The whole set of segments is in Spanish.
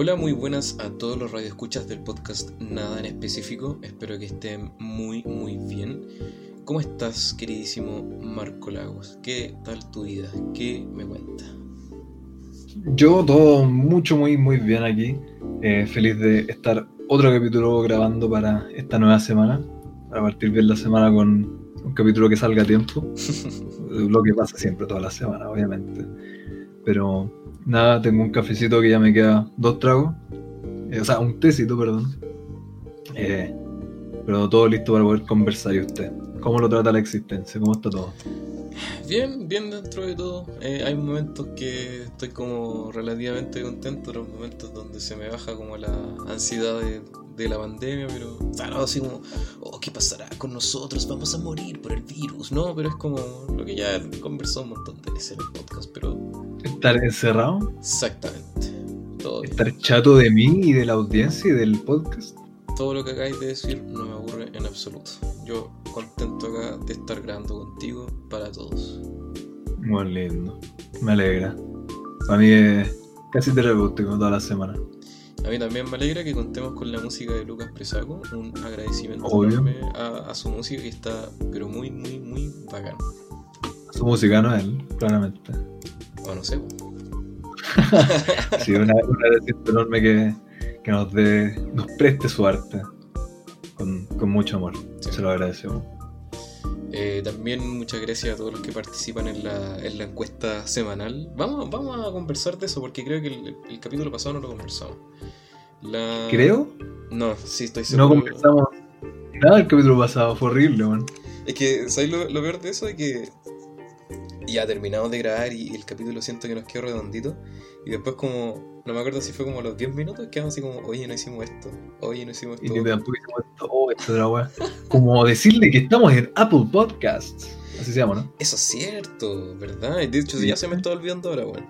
Hola, muy buenas a todos los radioescuchas del podcast Nada en específico. Espero que estén muy, muy bien. ¿Cómo estás, queridísimo Marco Lagos? ¿Qué tal tu vida? ¿Qué me cuenta? Yo todo mucho, muy, muy bien aquí. Eh, feliz de estar otro capítulo grabando para esta nueva semana. Para partir bien la semana con un capítulo que salga a tiempo. Lo que pasa siempre toda la semana, obviamente. Pero nada, tengo un cafecito que ya me queda dos tragos. Eh, o sea, un tecito, perdón. Eh, pero todo listo para poder conversar y usted. ¿Cómo lo trata la existencia? ¿Cómo está todo? Bien, bien dentro de todo. Eh, hay momentos que estoy como relativamente contento, otros momentos donde se me baja como la ansiedad de, la pandemia, pero o sea, no, así como, oh, ¿qué pasará con nosotros? Vamos a morir por el virus, ¿no? Pero es como lo que ya conversó un montón de en el podcast, pero... ¿Estar encerrado? Exactamente. Todo. ¿Estar chato de mí y de la audiencia y del podcast? Todo lo que acabáis de decir no me aburre en absoluto. Yo contento acá de estar grabando contigo para todos. Muy lindo. Me alegra. Para mí es casi terapéutico toda la semana. A mí también me alegra que contemos con la música de Lucas Presaco. Un agradecimiento Obvio. enorme a, a su música que está, pero muy, muy, muy bacán. Su música no es él, claramente. O no sé. Sí, una, un agradecimiento enorme que, que nos dé, nos preste su arte con, con mucho amor. Sí. Se lo agradecemos. Eh, también muchas gracias a todos los que participan en la, en la encuesta semanal. Vamos, vamos a conversar de eso porque creo que el, el capítulo pasado no lo conversamos. La... Creo, No, sí, estoy no seguro. conversamos nada el capítulo pasado, fue horrible, man. Es que, ¿sabes lo, lo peor de eso? Es que ya terminamos de grabar y el capítulo siento que nos quedó redondito. Y después como, no me acuerdo si fue como a los 10 minutos, quedamos así como, oye, no hicimos esto, oye, no hicimos Y esto. que tampoco hicimos esto, oh, esto de la weá. Como decirle que estamos en Apple Podcasts. Así se llama, ¿no? Eso es cierto, ¿verdad? De hecho, ya se me está olvidando ahora, weón.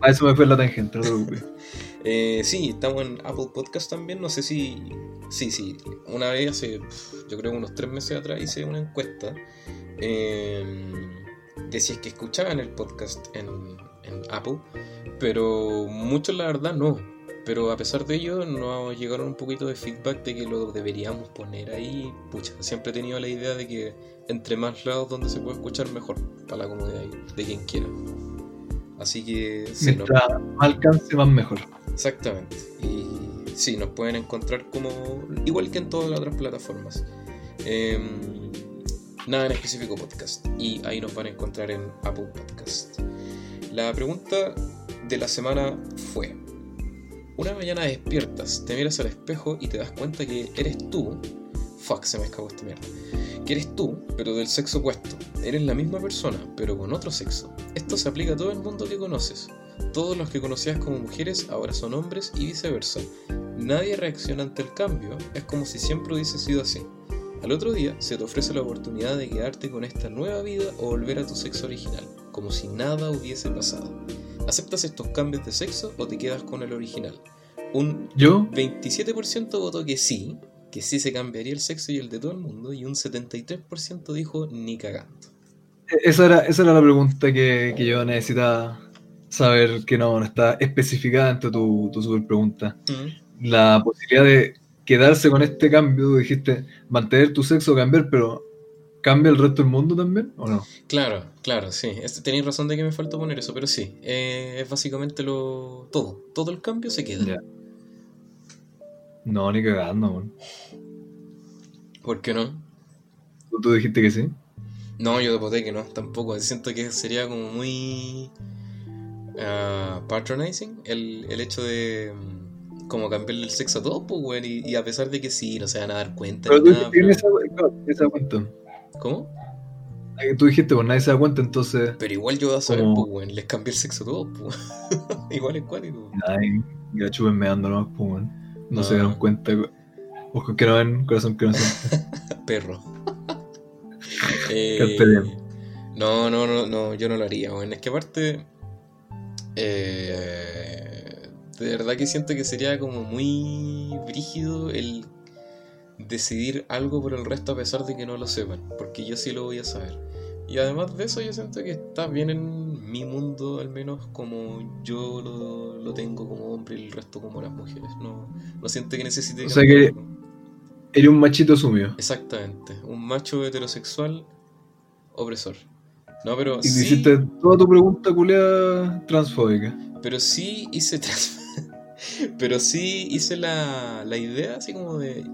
A eso me fue la tangente, no te preocupes. Eh, sí, estamos en Apple Podcast también. No sé si. Sí, sí. Una vez hace. Yo creo unos tres meses atrás hice una encuesta. eh, de si es que escuchaban el podcast en, en Apple. Pero muchos, la verdad, no. Pero a pesar de ello, nos llegaron un poquito de feedback de que lo deberíamos poner ahí. Pucha, siempre he tenido la idea de que entre más lados donde se puede escuchar, mejor. Para la comodidad de quien quiera. Así que. sí, Mientras más alcance, más mejor. Exactamente. Y sí, nos pueden encontrar como igual que en todas las otras plataformas. Em, nada en específico podcast. Y ahí nos van a encontrar en Apple Podcast. La pregunta de la semana fue: Una mañana despiertas, te miras al espejo y te das cuenta que eres tú. Fuck, se me escapó esta mierda. Que eres tú, pero del sexo opuesto. Eres la misma persona, pero con otro sexo. Esto se aplica a todo el mundo que conoces. Todos los que conocías como mujeres ahora son hombres y viceversa. Nadie reacciona ante el cambio, es como si siempre hubiese sido así. Al otro día se te ofrece la oportunidad de quedarte con esta nueva vida o volver a tu sexo original, como si nada hubiese pasado. ¿Aceptas estos cambios de sexo o te quedas con el original? Un Yo, 27% votó que sí, que sí se cambiaría el sexo y el de todo el mundo, y un 73% dijo ni cagando. esa era, esa era la pregunta que, que yo necesitaba saber que no, no está especificada dentro de tu, tu super pregunta. La posibilidad de quedarse con este cambio, dijiste mantener tu sexo cambiar, pero ¿cambia el resto del mundo también o no? Claro, claro, sí. Este, tenéis razón de que me falta poner eso, pero sí. eh, es básicamente lo todo. Todo el cambio se queda. No, ni cagando, man. ¿Por qué no? ¿Tú, tú dijiste que sí. No, yo voté que no, tampoco. Siento que sería como muy ah, patronizing el, el hecho de mm, como cambiarle el sexo a todos, pues, weón. Y, y a pesar de que sí, no se van a dar cuenta. Pero ni tú nada, se se cuenta. ¿Cómo? Tú dijiste, pues nadie se da cuenta, entonces. Pero igual yo voy a saber, pues, weón. Les cambié el sexo a todos, pues. igual es cuático. Ay, ya chupen meando nomás, pues, man. No, No. se dieron cuenta. Ojos que no ven, corazón que no siente. Perro. Eh, no, no, no, no, yo no lo haría, weón. Es que aparte. eh, de verdad que siento que sería como muy brígido el decidir algo por el resto a pesar de que no lo sepan. Porque yo sí lo voy a saber. Y además de eso, yo siento que está bien en mi mundo al menos como yo lo, lo tengo como hombre y el resto como las mujeres. No, no siento que necesite... O sea que-. Eres un machito sumido. Exactamente, un macho heterosexual opresor. No, pero Y sí, hiciste toda tu pregunta culiada transfóbica. pero sí hice trans- pero sí hice la, la idea así como de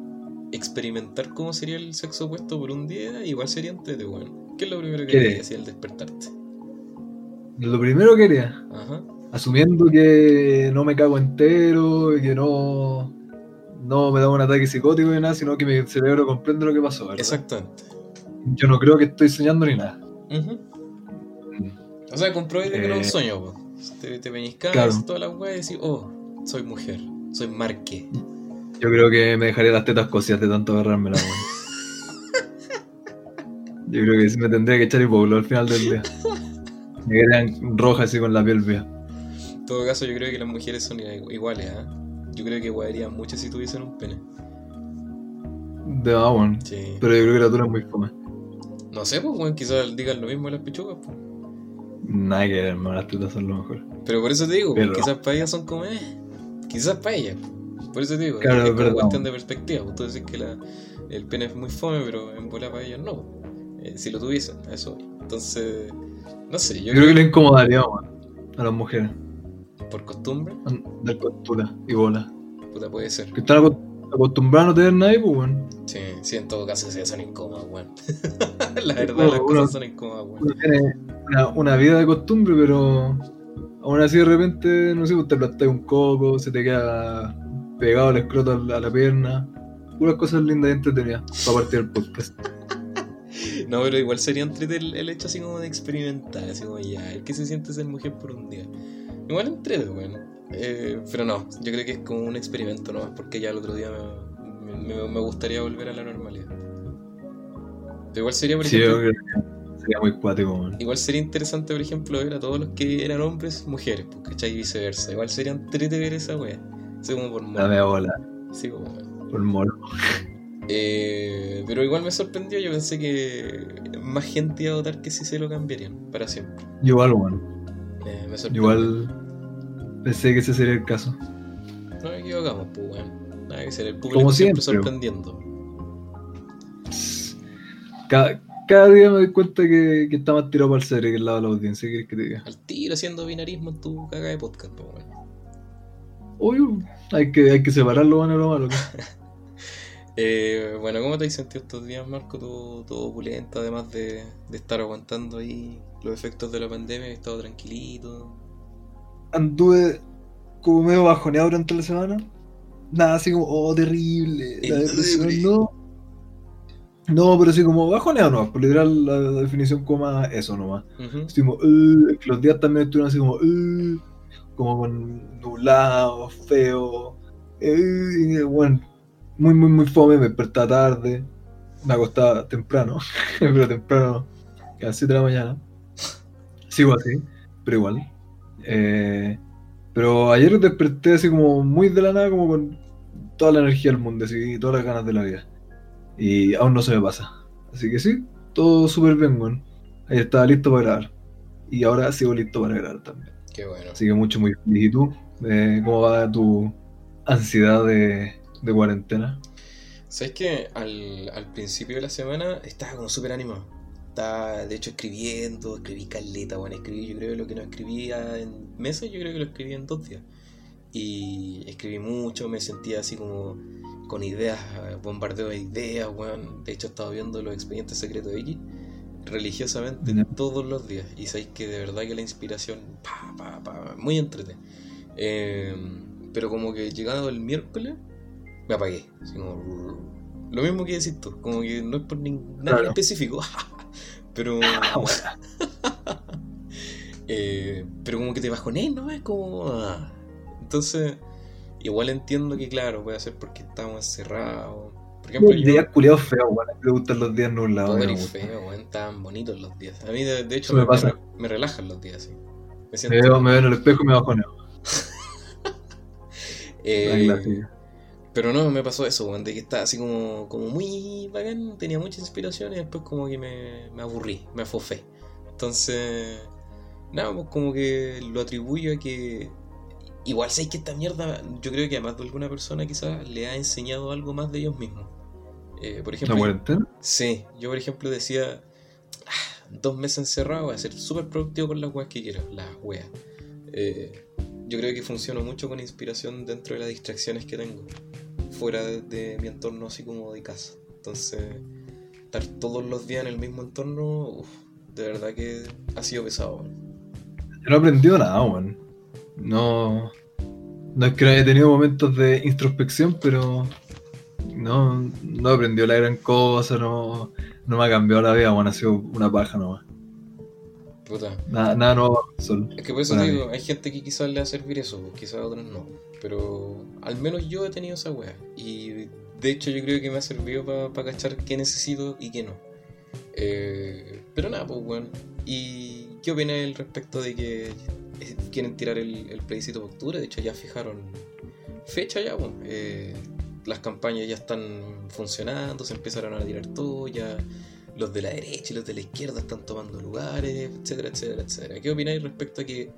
experimentar cómo sería el sexo opuesto por un día, igual sería antes de bueno. ¿Qué es lo primero que ¿Qué? harías así al despertarte? Lo primero que haría, Ajá. asumiendo que no me cago entero y que no, no me da un ataque psicótico ni nada, sino que mi cerebro comprende lo que pasó. ¿verdad? Exactamente. Yo no creo que estoy soñando ni nada. Ujú. O sea, comprobé que no es un Eh, sueño, po. Te, te peñiscas claro. todas las weas y decís, oh, soy mujer, soy marque. Yo creo que me dejaría las tetas cosidas de tanto agarrarme la Yo creo que sí me tendría que echar hipoglo al final del día. Me quedarían rojas así con la piel vía. En todo caso, yo creo que las mujeres son iguales, ¿ah? Yo creo que guayarían mucho si tuviesen un pene. De ah, bueno. Sí. Pero yo creo que la tula es muy fome. No sé, pues, weón, quizás digan lo mismo de las pichugas, pues. Nada que ver, hermano, las tetas son lo mejor. Pero por eso te digo, Pero- quizás para ellas son como, eh, quizás para ellas. Por eso te digo, Claro, es verdad. cuestión de perspectiva. Pues tú decís que la, el pene es muy fome, pero en bola para ellas no. Eh, si lo tuviesen, eso. Entonces, no sé, yo, creo que le incomodaría weón, a las mujeres. por costumbre, De costura y bola. puta puede ser. Que están aco- acostumbrados a no tener nadie, pues bueno. Sí, sí, en todo caso sí, son incómodas, weón. la verdad, Uno- las uno- cosas son incómodas, weón. Uno tiene una, una vida de costumbre, pero aún así de repente, no sé, te aplastas un coco, se te queda pegado el escroto a la, a la pierna. Puras cosas lindas y entretenidas para partir el podcast. No, pero igual sería entrete el, el hecho así como de experimentar, así como ya, el que se siente ser mujer por un día. Igual entrete, weón. Eh, pero no, yo creo que es como un experimento nomás, porque ya el otro día me, me- me gustaría volver a la normalidad. Pero igual sería, por Sí, ejemplo, sería muy cuático, man. igual sería interesante, por ejemplo, ver a todos los que eran hombres, mujeres, pues, ¿cachai? Y viceversa. Igual sería entrete ver esa wea. Así como por moda. media bola, Sí, como wea. por moro. Eh, pero igual me sorprendió, yo pensé que más gente iba a votar que si se lo cambiarían para siempre. Igual, bueno. Eh, me sorprendió. Igual pensé que ese sería el caso. No me equivocamos, pues weón. Nada que ser, el público Como siempre, siempre. sorprendiendo. Cada, cada día me doy cuenta que, que está más tirado para el cerebro que el lado de la audiencia. ¿Qué que te diga? Al tiro haciendo binarismo en tu caga de podcast, pues weón. Obvio, hay que, hay que separar lo bueno de lo malo. Eh, bueno, ¿cómo te has sentido estos días, Marco? Todo, todo opulento, además de, de estar aguantando ahí los efectos de la pandemia, he estado tranquilito. Anduve como medio bajoneado durante la semana. Nada, así como, oh, terrible. La depresión, no. No, pero así como bajoneado nomás, por literal la, la definición más eso nomás. Ujú. Así como, "Uh", los días también estuvieron así como, "Uh", como con nublados, feo. y, bueno, muy, muy, muy fome, me despertaba tarde, me acostaba temprano, pero temprano, a las 7 de la mañana. Sigo así, pero igual. Eh, pero ayer desperté así como muy de la nada, como con toda la energía del mundo, así, y todas las ganas de la vida. Y aún no se me pasa. Así que sí, todo súper bien, weón. Ahí estaba listo para grabar. Y ahora sigo listo para grabar también. Qué bueno. Así que mucho, muy feliz. ¿Y tú? Eh, ¿Cómo va tu ansiedad de, de cuarentena? ¿Sabes que al, al principio de la semana estaba como súper animado? Estaba, de hecho, escribiendo, escribí caleta, bueno, escribí, yo creo que lo que no escribía en meses, yo creo que lo escribí en dos días. Y escribí mucho, me sentía así como con ideas, bombardeo de ideas, weón. De hecho, estaba viendo los expedientes secretos de X religiosamente todos los días. Y sabéis que de verdad que la inspiración, pa, pa, pa, muy entrete. Eh, pero como que llegado el miércoles, me apagué. Como, lo mismo que decís tú, como que no es por nin- nada en Claro. específico. pero. eh, pero como que te bajoné, ¿no? Es como. ah. Entonces, igual entiendo que, claro, puede ser porque estamos encerrados. Por ejemplo, yo. días culiados feos, weón. Me gustan los días nublados. Me gustan. feo, weón, estaban bonitos los días. A mí, de, de hecho, me me, me- me relajan los días, sí. Me Me siento. veo, me veo en el espejo y me bajoneo. eh. Pero no, me pasó eso, weón, de que estaba así como, como muy bacán, tenía mucha inspiración y después como que me, me aburrí, me afofé. Entonces, nada, pues como que lo atribuyo a que igual sé que esta mierda, yo creo que a más de alguna persona quizás le ha enseñado algo más de ellos mismos. Eh, por ejemplo, ¿La cuarentena? Sí, yo por ejemplo decía, "Ah, dos meses encerrado, voy a ser súper productivo con las weas que quiero, las weas. Eh, yo creo que funciono mucho con inspiración dentro de las distracciones que tengo, fuera de, de mi entorno así como de casa. Entonces, estar todos los días en el mismo entorno, uf, de verdad que ha sido pesado. Yo no he aprendido nada, weón. No. No es que no haya tenido momentos de introspección, pero. No, no he aprendido la gran cosa, no, no me ha cambiado la vida, weón. Ha sido una paja nomás. Puta. Nada, nada nuevo. Es que por eso te digo, hay gente que quizás le va a servir eso, pues, quizás a otros no. Pero al menos yo he tenido esa wea. Y de hecho yo creo que me ha servido para cachar qué necesito y qué no. Eh, pero nada, pues bueno. ¿Y qué opinas al respecto de que quieren tirar el, plebiscito de octubre? De hecho ya fijaron fecha ya. Eh, las campañas ya están funcionando, se empezaron a tirar todo, ya los de la derecha y los de la izquierda están tomando lugares, etcétera, etcétera, etcétera. ¿Qué opináis respecto a que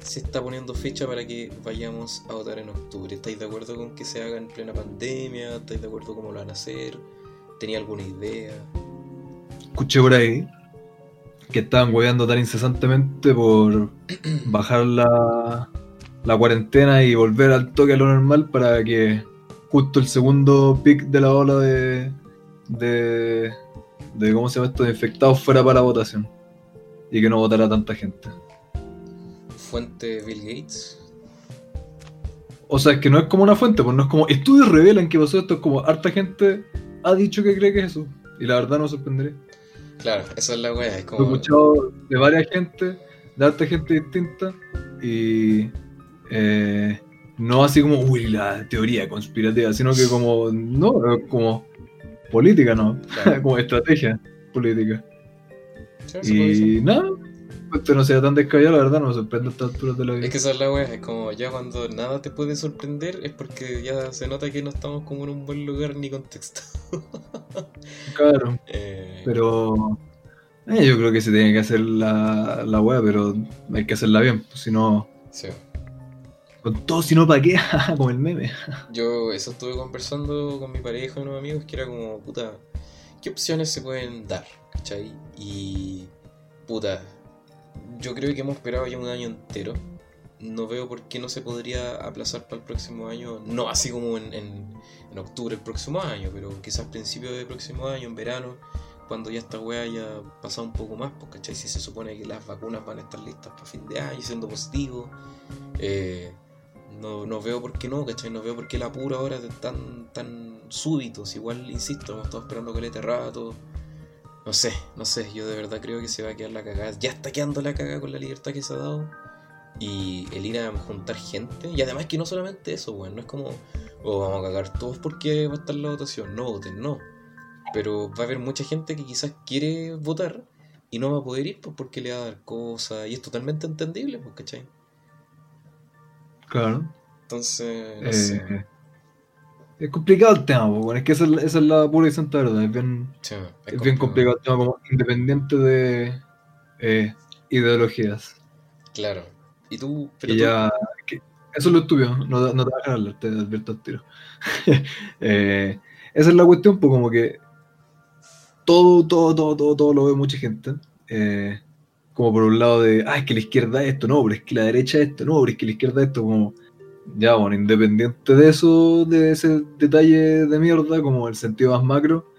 se está poniendo fecha para que vayamos a votar en octubre? ¿Estáis de acuerdo con que se haga en plena pandemia? ¿Estáis de acuerdo cómo lo van a hacer? ¿Tenía alguna idea? Escuché por ahí que estaban hueveando tan incesantemente por bajar la, la cuarentena y volver al toque a lo normal para que justo el segundo pic de la ola de, de, de ¿cómo se llama esto? de infectados fuera para la votación y que no votara tanta gente. Fuente Bill Gates. O sea, es que no es como una fuente, pues no es como estudios revelan que pasó esto, es como harta gente ha dicho que cree que es eso. Y la verdad no me sorprendería. Claro, esa es la wea. Es Lo he como. escuchado de varias gente, de harta gente distinta, y eh, no así como, uy, la teoría conspirativa, sino que como, no, como política, ¿no? Claro. como estrategia política. Sí. Y nada, esto no sea tan descabellado, la verdad, no me sorprende a estas alturas de la vida. Es que esa es la wea, es como ya cuando nada te puede sorprender es porque ya se nota que no estamos como en un buen lugar ni contexto. Claro, Eh, pero eh, yo creo que se tiene que hacer la, la wea, pero hay que hacerla bien, pues, si no, sí. con todo, si no, ¿para qué? como el meme. Yo eso estuve conversando con mi pareja y unos amigos que era como, puta, ¿qué opciones se pueden dar? ¿Cachai? Y, puta, yo creo que hemos esperado ya un año entero. No veo por qué no se podría aplazar para el próximo año. No así como en, en, octubre del próximo año, pero quizás principio del próximo año, en verano, cuando ya esta weá haya pasado un poco más, pues, ¿cachai? Si se supone que las vacunas van a estar listas para fin de año, siendo positivo. Eh, no, no veo por qué no, ¿cachai? No veo por qué el apuro ahora es tan, tan súbito. Igual, insisto, hemos estado esperando caleta de rato. No sé, no sé, yo de verdad creo que se va a quedar la cagada. Ya está quedando la cagada con la libertad que se ha dado. Y el ir a juntar gente. Y además que no solamente eso, weón. No es como, oh, vamos a cagar todos porque va a estar la votación. No voten, no. Pero va a haber mucha gente que quizás quiere votar y no va a poder ir pues, porque le va a dar cosas. Y es totalmente entendible, pues, ¿cachai? Claro. Entonces, no Eh, sé. Es complicado el tema, bueno, es que esa es, la- esa es la pura y santa verdad. Es bien, Sí, es bien complicado el tema, como independiente de eh, ideologías. Claro. Y tú, pero Y tú- ya, que- eso es lo estúpido, no, no te vas a hablar, te advierto al tiro. Eh, esa es la cuestión, pues como que todo, todo, todo, todo, todo lo ve mucha gente. Eh, como por un lado de, ah, es que la izquierda es esto, no, pero es que la derecha es esto, no, pero es que la izquierda es esto, como, ya, bueno, independiente de eso, de ese detalle de mierda, como el sentido más macro,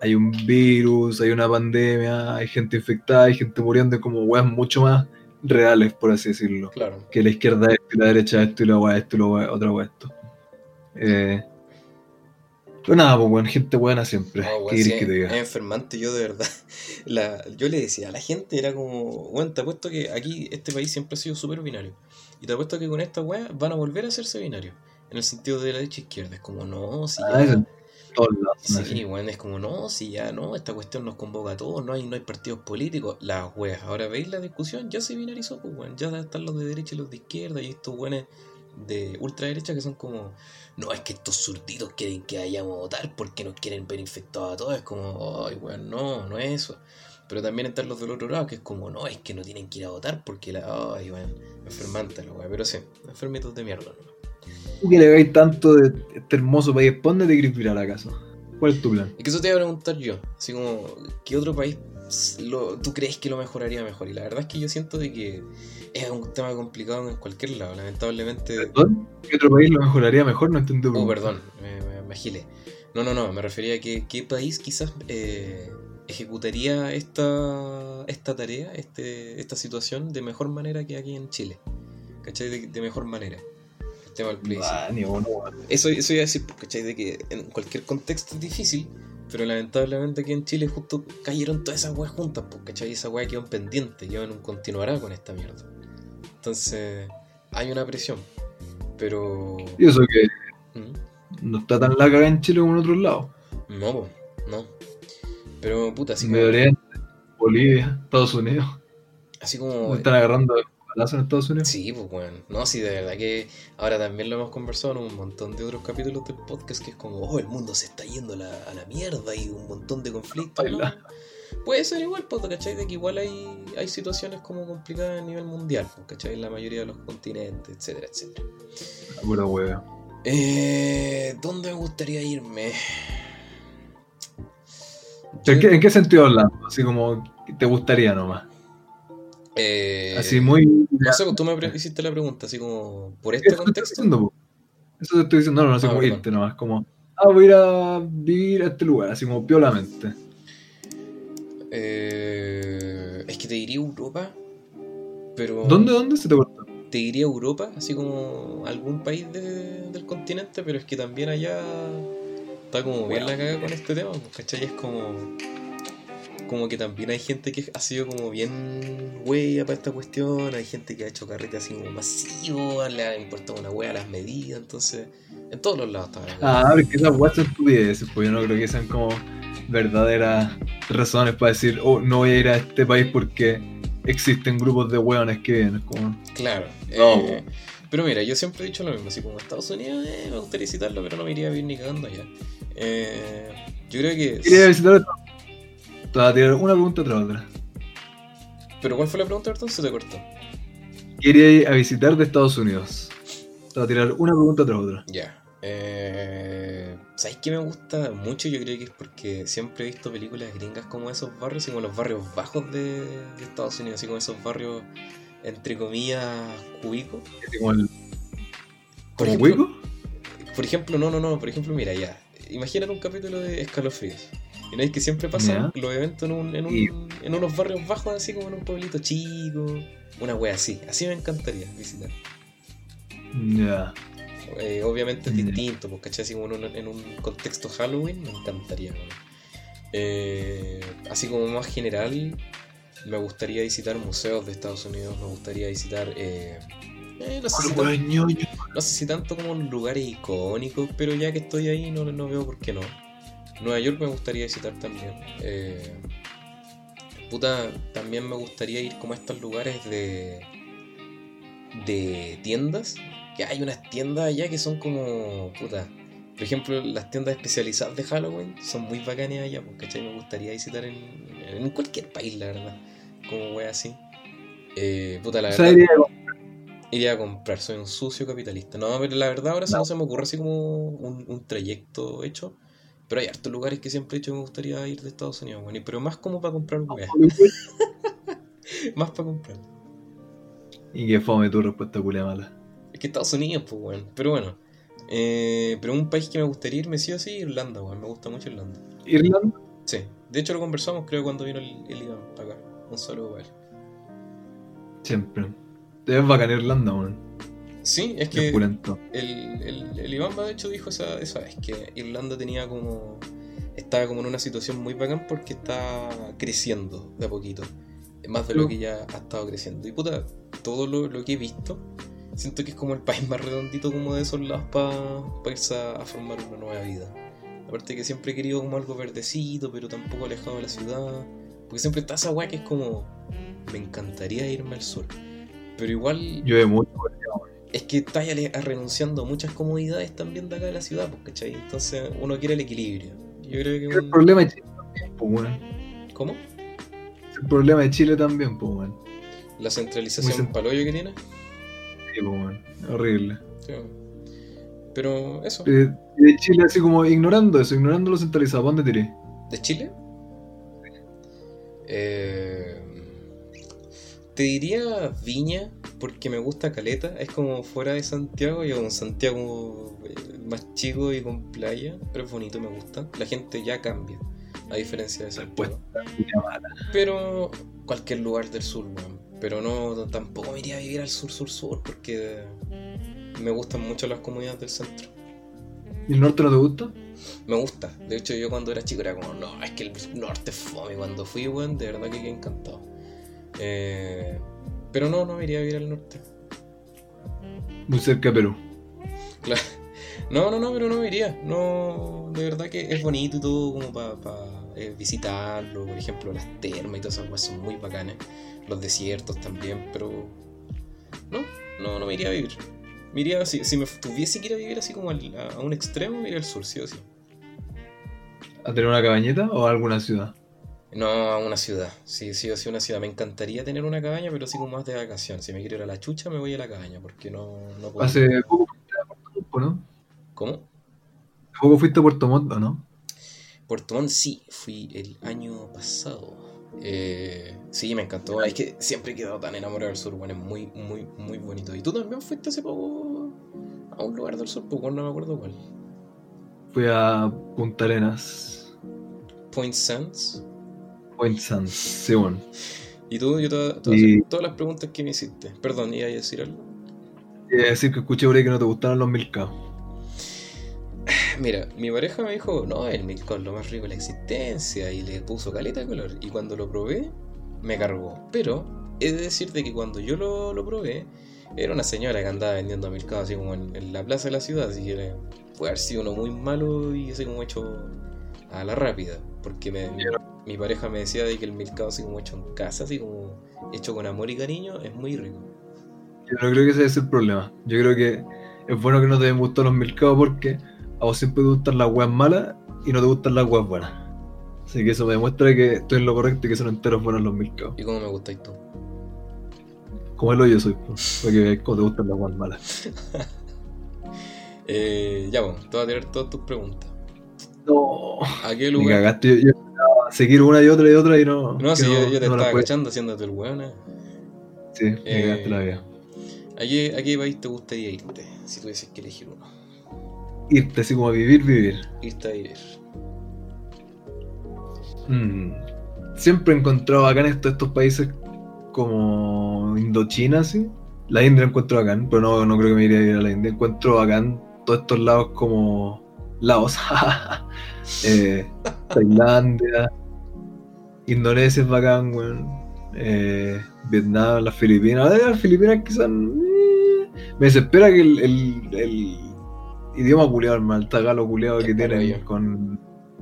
hay un virus, hay una pandemia, hay gente infectada, hay gente muriendo, como weas mucho más reales, por así decirlo claro. que la izquierda es esto y la derecha es esto y la weá esto y la weá, otra weá esto. Eh, pero nada, pues bueno, gente buena siempre. No, ¿Qué weón, quieres sí, que te diga? Es enfermante, yo de verdad. La, yo le decía a la gente, era como, bueno, te apuesto que aquí este país siempre ha sido súper binario. Y te apuesto que con esta weá van a volver a hacerse binarios. En el sentido de la derecha e izquierda. Es como, no, si Ah, ya. Sí, bueno, es como, no, si ya no, esta cuestión nos convoca a todos, no hay, no hay partidos políticos. Las weas, ahora veis la discusión, ya se binarizó, pues, weón. Ya están los de derecha y los de izquierda, y estos weones de ultraderecha que son como, no, es que estos zurditos quieren que vayamos a votar porque nos quieren ver infectados a todos. Es como, ay, weón, no, no es eso. Pero también están los del otro lado, que es como, no, es que no tienen que ir a votar porque la. Ay, bueno, enfermante la weá. Pero sí, enfermitos de mierda, ¿no? Tú que le veis tanto de este hermoso país, ¿por dónde te quieres virar acaso? ¿Cuál es tu plan? Es que eso te iba a preguntar yo. Así como, ¿qué otro país lo, tú crees que lo mejoraría mejor? Y la verdad es que yo siento de que es un tema complicado en cualquier lado. Lamentablemente. ¿Perdón? ¿Qué otro país lo mejoraría mejor? No entendí. Oh, perdón, me, me, me agilé. No, no, no, me refería a que qué país quizás eh, ejecutaría esta, esta tarea, este, esta situación de mejor manera que aquí en Chile. ¿Cachai? De, de mejor manera. El tema del plebiscito. Ah, ni uno, weón. Eso, eso iba a decir, pues, ¿cachai? De que en cualquier contexto es difícil, pero lamentablemente aquí en Chile justo cayeron todas esas weas juntas, pues, ¿cachai? Esa wea quedó en pendiente, quedó en un continuará con esta mierda. Entonces, hay una presión, pero... Y eso que ¿Mm? no está tan la cagada en Chile como en otros lados. No, po, no. Pero, puta, así como... Medio Oriente, Bolivia, Estados Unidos. Así como... ¿No están agarrando balazos en Estados Unidos? Sí, pues bueno, no, sí, de verdad que ahora también lo hemos conversado en un montón de otros capítulos del podcast que es como, oh, el mundo se está yendo a la, a la mierda y un montón de conflictos. ¿no? Puede ser igual, pues, ¿cachai? De que igual hay, hay situaciones como complicadas a nivel mundial, ¿cachai? En la mayoría de los continentes, etcétera, etcétera. Pura hueá. Eh, ¿Dónde me gustaría irme? ¿En qué, en qué sentido hablando? Así como te gustaría nomás. Eh, Así muy. No sé, pues tú me hiciste la pregunta, así como, ¿por este Eso te estoy contexto? diciendo, po. Eso te estoy diciendo, no, no sé Ah, cómo perdón. irte nomás, como, ah, voy a ir a vivir a este lugar, así como piolamente. Eh, es que te diría Europa, pero... ¿Dónde, dónde se te cortó? te diría Europa, así como algún país de- del continente, pero es que también allá está como bien la caga con este tema, pues, ¿cachai? Es como, como que también hay gente que ha sido como bien huella para esta cuestión, hay gente que ha hecho carrete así como masivo, le ha importado una hueá las medidas, entonces en todos los lados caga. Ah, porque esas weas son estupideces, pues yo no creo que sean como verdaderas razones para decir, oh, no voy a ir a este país porque existen grupos de hueones que vienen. Como, Claro. No, eh, pero mira, yo siempre he dicho lo mismo, así como Estados Unidos, eh, me gustaría visitarlo, pero no me iría a vivir ni cagando allá. Eh, yo creo que... quería visitar. Te voy a tirar una pregunta tras otra. ¿Pero cuál fue la pregunta, Bertón? Se te cortó. Quería ir a visitar de Estados Unidos. Te voy a tirar una pregunta tras otra. Ya. Eh, ¿Sabes qué me gusta mucho? Yo creo que es porque siempre he visto películas gringas como esos barrios, como los barrios bajos de, de Estados Unidos, así como esos barrios, entre comillas, cubicos. Así como el. Por ¿Como ejemplo- hueco? Por ejemplo, no, no, no, por ejemplo, mira, ya. Imagínate un capítulo de Escalofríos. Y no es que siempre pasan los eventos en, un, en, un- Y- en unos barrios bajos, así como en un pueblito chico. Una wea así. Así me encantaría visitar. Ya. Eh, obviamente es distinto, porque ¿cachai? Así como en un, en un contexto Halloween, me encantaría. Eh, así como más general, me gustaría visitar museos de Estados Unidos, me gustaría visitar. eh, eh, no, sé si Con tan- weón ñoño. no sé si tanto como lugares icónicos, pero ya que estoy ahí no, no veo por qué no. Nueva York me gustaría visitar también. Eh, puta, también me gustaría ir como a estos lugares de, de tiendas. Que hay unas tiendas allá que son como, puta, por ejemplo, las tiendas especializadas de Halloween son muy bacanas allá, porque me gustaría visitar en, en cualquier país, la verdad. Como wea así. Eh, puta, la verdad. Iría a comprar, soy un sucio capitalista. No, pero la verdad ahora No. no se me ocurre así como un, un trayecto hecho. Pero hay hartos lugares que siempre he dicho que me gustaría ir de Estados Unidos, bueno, pero más como para comprar weas. Más para comprar. Y que fome tu respuesta culia mala. Es que Estados Unidos, pues bueno. Pero bueno. Eh, pero un país que me gustaría irme sí o sí, Irlanda, weón. Me gusta mucho Irlanda. Irlanda, Sí. De hecho lo conversamos creo cuando vino el, el Iván acá. Un saludo para él. siempre. Es bacán Irlanda, weón. Sí, es Es que el, el, el Iván de hecho dijo esa, esa vez que Irlanda tenía como estaba como en una situación muy bacán porque está creciendo de a poquito. Más de lo No. que ya ha estado creciendo. Y puta todo lo, lo que he visto siento que es como el país más redondito como de esos lados para irse a, a formar una nueva vida. Aparte que siempre he querido como algo verdecito pero tampoco alejado de la ciudad. Porque siempre está esa weá que es como me encantaría irme al sur pero igual Llueve mucho, es que estás ale- a- renunciando a muchas comodidades también de acá de la ciudad, pues, ¿cachai? Entonces uno quiere el equilibrio. Yo creo que El problema es Chile también, pues. ¿Cómo? el problema de Chile también, pues, weón. La centralización paloyo que tiene. Sí, pues. Horrible. Sí. Pero eso. Eh, y de Chile, así como ignorando eso, ignorando lo centralizado, ¿dónde tiré? ¿De Chile? Eh, te diría Viña, porque me gusta Caleta. Es como fuera de Santiago, y un Santiago eh, más chico y con playa, pero es bonito, me gusta. La gente ya cambia, a diferencia de Santiago. Pero cualquier lugar del sur, weón. Pero no, tampoco me iría a vivir al sur, sur, sur, porque me gustan mucho las comunidades del centro. ¿Y el norte no te gusta? Me gusta. De hecho, yo cuando era chico era como, no, es que el norte es fome. Cuando fui, weón, de verdad que quedé encantado. Eh, pero no, no me iría a vivir al norte. Muy cerca de Perú. Claro. No, no, no, pero no me iría. No, de verdad que es bonito y todo como para eh, visitarlo. Por ejemplo, las termas y todas esas cosas son muy bacanas. Los desiertos también, pero no, no, no me iría a vivir. Me iría, si, si me tuviese que ir a vivir así como al- a un extremo, me iría al sur, sí o sí. ¿A tener una cabañeta o a alguna ciudad? No, a una ciudad. Sí, sí o sí, una ciudad. Me encantaría tener una cabaña, pero así como más de vacación. Si me quiero ir a la chucha, me voy a la cabaña, porque no, no puedo. Hace poco fuiste a Puerto Montt, ¿no? ¿Cómo? Hace poco fuiste a Puerto Montt, ¿o ¿no? Puerto Montt sí, fui el año pasado. Eh, sí, me encantó. Es que siempre he quedado tan enamorado del sur, bueno, es muy, muy, muy bonito. ¿Y tú también fuiste hace poco a un lugar del sur? Pues bueno, no me acuerdo cuál. Fui a Punta Arenas, Point Sands. Point Sands, sí, bueno. ¿Y tú? Yo te a- te a Y- todas las preguntas que me hiciste. Perdón, ¿iba a decir algo? Quiere decir que escuché por ahí que no te gustaron los milcaos. Mira, mi pareja me dijo, no, el milk es lo más rico de la existencia y le puso caleta de color. Y cuando lo probé, me cargó. Pero he de decirte que cuando yo lo, lo probé, era una señora que andaba vendiendo milcao así como en, en la plaza de la ciudad. Así que era- puede haber sido uno muy malo y así como hecho a la rápida. Porque me- mi pareja me decía de que el milcao así como hecho en casa, así como hecho con amor y cariño, es muy rico. Yo no creo que ese es el problema. Yo creo que es bueno que no te gustan los milcaos porque a vos siempre te gustan las weas malas y no te gustan las weas buenas. Así que eso me demuestra que estoy en lo correcto y que son enteros buenos los milcaos. ¿Y cómo me gustáis tú? Como el hoyo soy, porque cómo te gustan las weas malas. Eh, ya, bueno, te voy a tirar todas tus preguntas. No, ¿A qué me lugar? cagaste. Yo, yo esperaba seguir una y otra y otra y no. No, si yo, yo te no estaba cachando haciéndote el weón. eh. Sí, me Eh, cagaste la vida. ¿A qué, ¿A qué país te gustaría irte? Si tuvieses que elegir uno. Irte así como a vivir, vivir. Irte a vivir. Mm. Siempre he encontrado bacán estos, estos países como Indochina, sí. La India encuentro bacán, pero no, no creo que me iría a vivir a la India. Encuentro bacán todos estos lados como Laos, eh, Tailandia, Indonesia es bacán, weón. Eh, Vietnam, las Filipinas. Las Filipinas quizás. eh, me desespera que el, el, el idioma culiado, hermano, el tagalo culiado que tienen paranoia. con.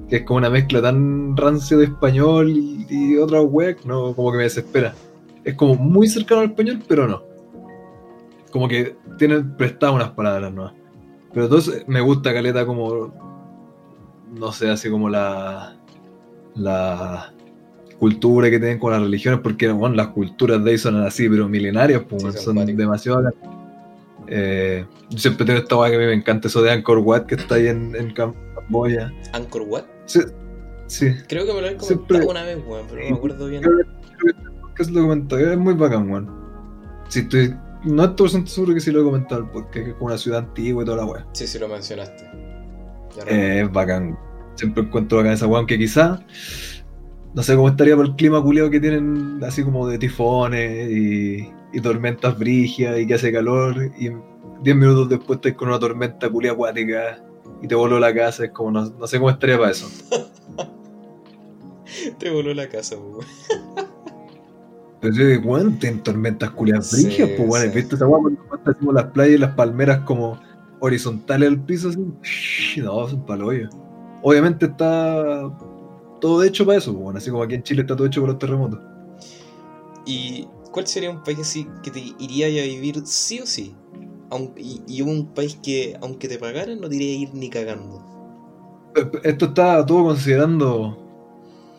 que es como una mezcla tan rancio de español y, y otra web, no, como que me desespera. Es como muy cercano al español, pero no. Como que tienen prestadas unas palabras, ¿no? Pero entonces me gusta Caleta como. No sé, así como la. La cultura que tienen con las religiones, porque bueno, las culturas de ahí son así, pero milenarias, pues, Sí, son, son demasiado. Eh, yo siempre tengo esta weá que a mí me encanta, eso de Angkor Wat que está ahí en, en Camboya. ¿Angkor Wat? Sí, sí. Creo que me lo Siempre- comentado una vez, weón, pero no me acuerdo bien. ¿Qué es lo que comentado? Es muy bacán, weón. Si estoy. No estoy seguro que sí lo he comentado en el podcast, que es como una ciudad antigua y toda la weá. Sí, sí, lo mencionaste. Eh, es bacán. Siempre encuentro bacán esa weá, aunque quizá. No sé cómo estaría por el clima culiado que tienen, así como de tifones y, y tormentas brigias y que hace calor. Y 10 minutos después estás con una tormenta culia acuática y te voló la casa. Es como, no, no sé cómo estaría para eso. Te voló la casa, weón. Pero sí, weón, tienen tormentas culiadas Sí, brigias, pues weón, sí. ¿viste esa cuando como las playas y las palmeras como horizontales al piso así? No, son paloyo. Obviamente está todo hecho para eso, weón, así como aquí en Chile está todo hecho para los terremotos. ¿Y cuál sería un país así que te iría a vivir sí o sí? Y, y un país que, aunque te pagaran, no te iría a ir ni cagando. Esto está todo considerando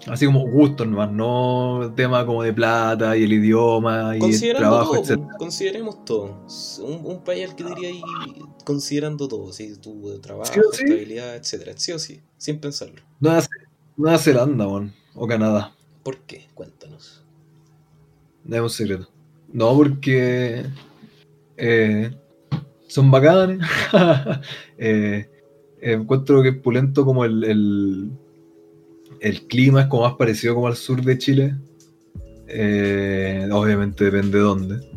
Así como gustos nomás, no tema como de plata y el idioma y el trabajo, todo, etc. Consideremos todo. Un, un, país al que diría ahí considerando todo, ¿sí? tu trabajo, ¿Sí sí? estabilidad, etcétera, sí o sí, sin pensarlo. Nueva, Nueva Zelanda, man, o Canadá. ¿Por qué? Cuéntanos. No es un secreto. No, porque eh, son bacanes. eh, encuentro que es pulento como el, el, el, clima es como más parecido como al sur de Chile. Eh, obviamente depende de dónde.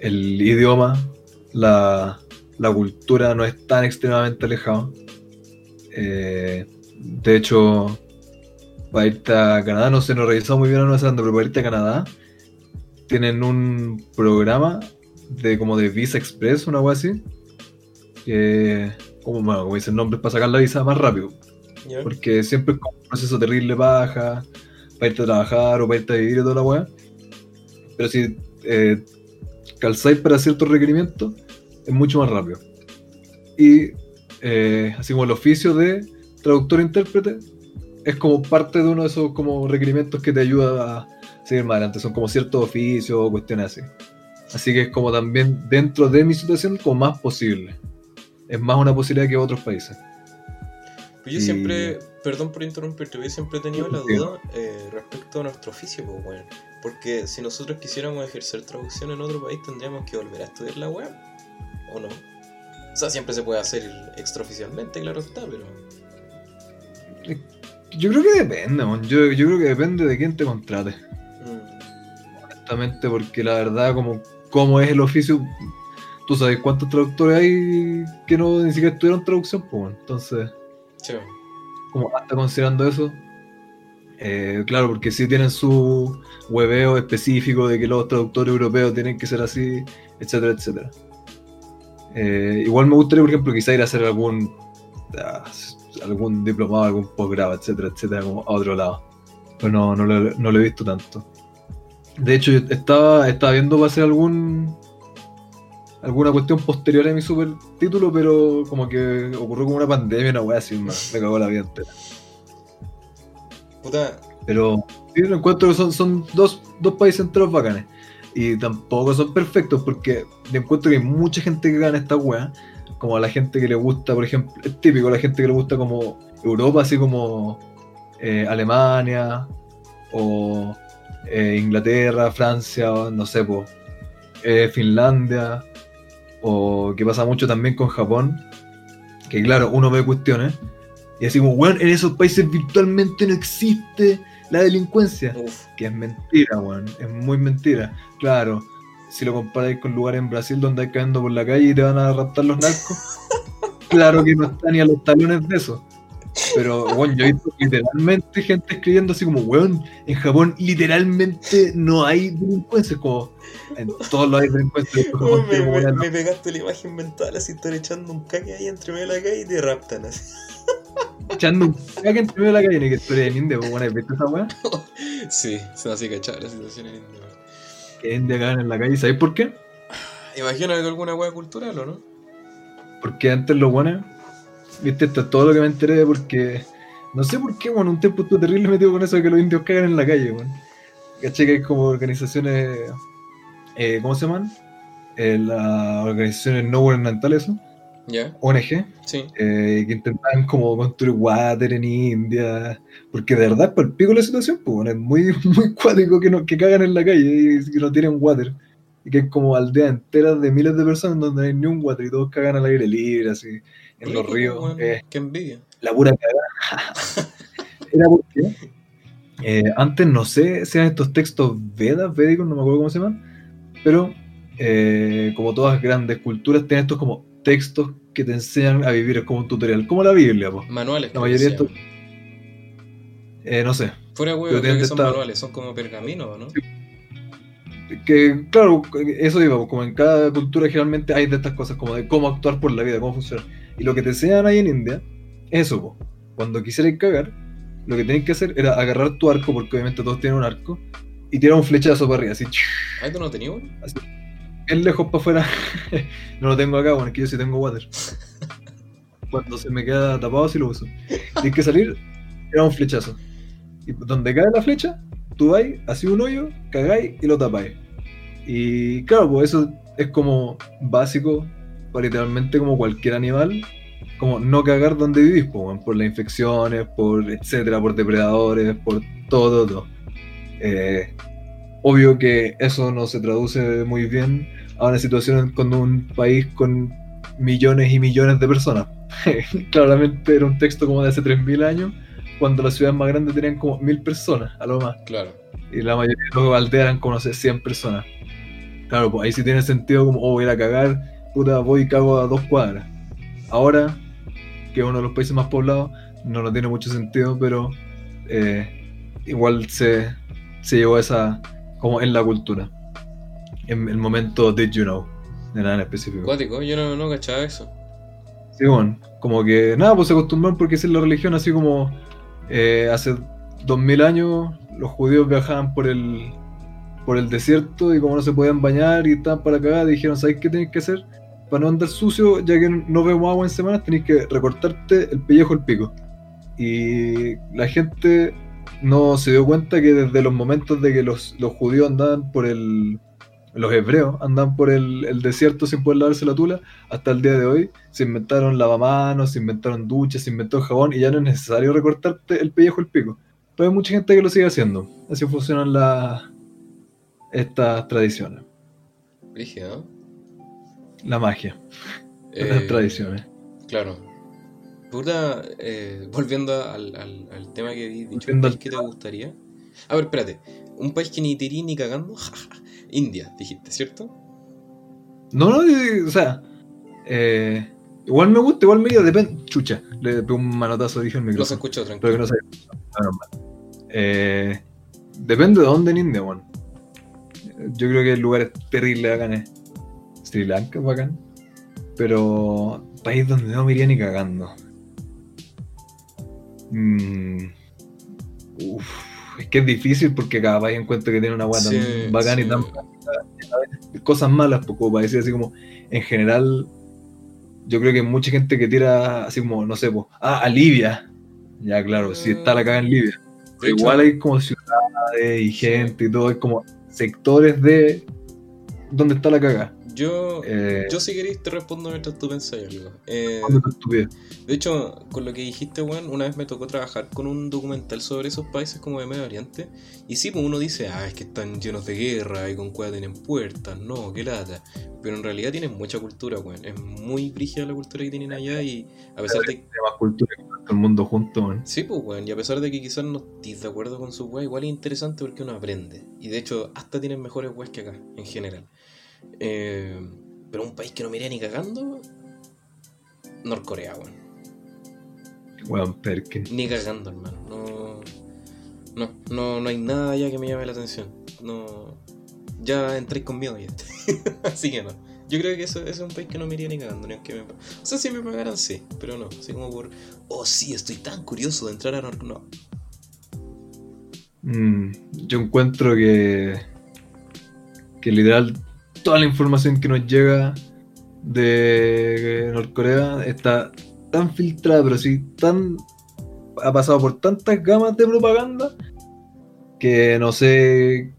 El idioma, la, la, cultura no es tan extremadamente alejado. Eh, de hecho, para irte a Canadá, no sé, no he revisado muy bien a Nueva Zelanda, pero para irte a Canadá tienen un programa de como de Visa Express, una cosa así. Como, bueno, como dice el nombre, es para sacar la visa más rápido. Porque siempre es como un proceso terrible baja, para irte a trabajar o para irte a vivir y toda la weá. Pero si eh, calzáis para ciertos requerimientos, es mucho más rápido. Y eh, así como el oficio de traductor-intérprete es como parte de uno de esos como requerimientos que te ayuda a seguir más adelante. Son como ciertos oficios o cuestiones así. Así que es como también dentro de mi situación como más posible. Es más una posibilidad que otros países. Pues yo siempre, perdón por interrumpirte, yo siempre he tenido la duda eh, respecto a nuestro oficio, pues bueno. Porque si nosotros quisiéramos ejercer traducción en otro país, tendríamos que volver a estudiar la web, ¿o no? O sea, siempre se puede hacer extraoficialmente, claro está, pero... Yo creo que depende, man. Yo, yo creo que depende de quién te contrate. Mm. Honestamente, porque la verdad, como, como es el oficio, tú sabes cuántos traductores hay que no ni siquiera estudiaron traducción, pues, entonces... Sí. Como hasta considerando eso, eh, claro, porque sí tienen su hueveo específico de que los traductores europeos tienen que ser así, etcétera, etcétera. Eh, igual me gustaría, por ejemplo, quizá ir a hacer algún uh, algún diplomado, algún posgrado, etcétera, etcétera, como a otro lado. Pero no, no, lo, no lo he visto tanto. De hecho, estaba, estaba viendo para hacer algún alguna cuestión posterior a mi super título, pero como que ocurrió como una pandemia, una weá así, más, me cagó la vida entera. Puta. Pero sí, lo encuentro que son, son dos, dos países enteros bacanes. Y tampoco son perfectos porque encuentro que hay mucha gente que gana esta weá. Como a la gente que le gusta, por ejemplo, es típico la gente que le gusta como Europa, así como eh, Alemania o eh, Inglaterra, Francia, no sé, eh, Finlandia, o que pasa mucho también con Japón, que claro, uno ve cuestiones, y así como, weón, en esos países virtualmente no existe la delincuencia, Uf. que es mentira, weón, es muy mentira. Claro, si lo comparáis con lugares en Brasil donde hay cayendo por la calle y te van a raptar los narcos, claro que no está ni a los talones de eso. Pero, bueno, yo he visto literalmente gente escribiendo así como, weón, en Japón literalmente no hay delincuencia, como en todos los hay delincuencia. Uy, me, me, me, pegaste la imagen mental así, estar echando un caque ahí entre medio de la calle y te raptan así. Echando un caque entre medio de la calle, ni que historia en India, pues, bueno, ¿viste esa weá? sí, se hace cachar la situación en India. Que India cagan en la calle, ¿sabéis por qué? Imagino que alguna weá cultural, ¿o no? Porque antes los buenos Viste, esto es todo lo que me enteré porque. No sé por qué, bueno, un tiempo estuve terrible metido con eso de que los indios cagan en la calle, bueno. Caché que hay como organizaciones. Eh, ¿Cómo se llaman? Eh, las organizaciones no gubernamentales, ¿eso? ONG. Sí. Eh, que intentan como construir water en India. Porque de verdad es por el pico la situación, pues, bueno, es muy, muy cuático que, no, que cagan en la calle y que no tienen water. Y que es como aldeas enteras de miles de personas donde no hay ni un water y todos cagan al aire libre, así en los ríos. Bueno, eh, qué envidia. La pura cagada. Era porque eh, antes no sé si eran estos textos Vedas, védicos, no me acuerdo cómo se llaman, pero eh, como todas grandes culturas tienen estos como textos que te enseñan a vivir, es como un tutorial, como la Biblia. Po. Manuales. La mayoría de estos... Eh, no sé. Fuera huevo, creo que son esta... manuales, son como pergaminos, ¿no? Sí. Que claro, eso digo, como en cada cultura generalmente hay de estas cosas, como de cómo actuar por la vida, cómo funciona. Y lo que te enseñan ahí en India es eso, po. cuando quisieras cagar, lo que tenías que hacer era agarrar tu arco, porque obviamente todos tienen un arco, y tirar un flechazo para arriba, así. ¿Ah, tú no tenías uno? Así. Es lejos para afuera. no lo tengo acá, bueno, es que yo sí tengo water. cuando se me queda tapado, sí lo uso. Tienes que salir, tirar un flechazo. Y donde cae la flecha, tú vas, así un hoyo, cagáis y lo tapáis. Y claro, pues eso es como básico, para literalmente como cualquier animal, como no cagar donde vivís, pues, por las infecciones, por etcétera, por depredadores, por todo, todo. Eh, obvio que eso no se traduce muy bien a una situación con un país con millones y millones de personas. Claramente era un texto como de hace 3.000 años, cuando las ciudades más grandes tenían como 1.000 personas, a lo más. Claro. Y la mayoría de los aldeas eran como, no sé, 100 personas. Claro, pues ahí sí tiene sentido como, oh, voy a ir a cagar, puta, voy y cago a dos cuadras. Ahora, que es uno de los países más poblados, no, no tiene mucho sentido, pero eh, igual se, se llevó esa, como en la cultura. En el momento Did You Know, de nada en específico. Cuático, yo no, no cachaba eso. Sí, bueno, como que nada, pues se acostumbraron porque es la religión, así como eh, hace dos mil años los judíos viajaban por el por el desierto y como no se podían bañar y estaban para cagar, dijeron, ¿sabéis qué tenéis que hacer? Para no andar sucio, ya que no vemos agua en semanas, tenéis que recortarte el pellejo el pico. Y la gente no se dio cuenta que desde los momentos de que los, los judíos andaban por el... Los hebreos andaban por el, el, desierto sin poder lavarse la tula, hasta el día de hoy se inventaron lavamanos, se inventaron duchas, se inventó jabón y ya no es necesario recortarte el pellejo el pico. Pero hay mucha gente que lo sigue haciendo. Así funcionan las estas tradiciones. Rígido. La magia. Eh, Estas tradiciones. Claro. Puta, eh, volviendo al, al, al, tema que habéis dicho, ¿un país que te gustaría? A ver, espérate. Un país que ni te iría ni cagando. India, dijiste, ¿cierto? No, no, eh, o sea. eh, igual me gusta, igual me iría, depende. Chucha, le pegó un manotazo, dije el se micrófono. escuchó, Pero tranquilo. que no sé. Normal. Eh, depende de dónde en India, weón. Yo creo que el lugar es terrible es Sri Lanka, bacán. Pero país donde no me iría ni cagando. Mm, uf, es que es difícil porque cada país encuentro que tiene una guata Sí, tan bacán sí. y tan cosas malas, pues, como para decir así como, en general, yo creo que hay mucha gente que tira así como, no sé, pues, ah, a Libia. Ya, claro, si está la caga en Libia. Pero hecho, igual hay como ciudades y gente y todo, es como sectores de donde está la caga. Yo, Eh, yo si queréis te respondo mientras tú pensás algo. Eh, de hecho, con lo que dijiste, Juan, una vez me tocó trabajar con un documental sobre esos países como de Medio Oriente. Y sí, pues uno dice, ah, es que están llenos de guerra y con cuevas tienen puertas, no, qué lata. Pero en realidad tienen mucha cultura, Juan. Es muy brígida la cultura que tienen allá y a pesar de Tiene más cultura que todo el mundo junto, man. Sí, pues, weón, y a pesar de que quizás no estés de acuerdo con su weá, igual es interesante porque uno aprende. Y de hecho, hasta tienen mejores weas que acá, en general. Eh, pero un país que no me iría ni cagando, Norcorea, weón. Weón, Perkin. Ni cagando, hermano. No, no, no, no hay nada allá que me llame la atención. No, ya entréis con miedo ya. Así que no. Yo creo que eso, eso es un país que no me iría ni cagando, ni aunque me... O sea, si me pagaran, sí, pero no. Así como por, oh sí, estoy tan curioso de entrar a Norcorea. No, Mm, yo encuentro que, que literal toda la información que nos llega de Norcorea está tan filtrada, pero sí tan ha pasado por tantas gamas de propaganda que no sé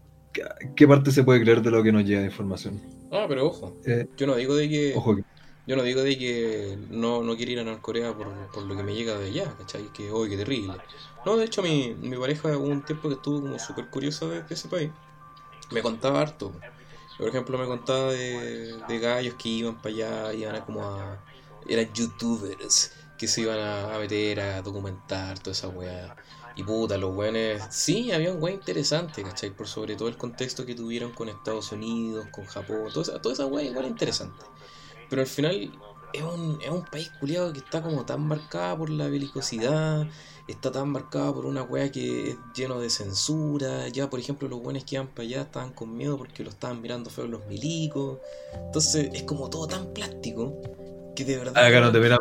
qué, parte se puede creer de lo que nos llega de información. Ah, pero ojo, Eh, yo no digo de que ojo que yo no digo de que no, no quiero ir a Norcorea por, por lo que me llega de allá, ¿cachai? Que hoy qué terrible. No, de hecho mi, mi pareja hubo un tiempo que estuvo como súper curiosa de, de ese país. Me contaba harto. Por ejemplo, me contaba de, de gallos que iban para allá, iban a como a... eran youtubers que se iban a, a meter a documentar toda esa weá. Y puta, los weones, sí, había un weá interesante, ¿cachai? Por sobre todo el contexto que tuvieron con Estados Unidos, con Japón, toda esa, toda esa weá igual interesante. Pero al final es un, es un país culiado que está como tan marcada por la belicosidad, está tan marcada por una weá que es lleno de censura. Ya, por ejemplo, los buenos que iban para allá estaban con miedo porque lo estaban mirando feo los milicos. Entonces es como todo tan plástico que de verdad. acá no te verán.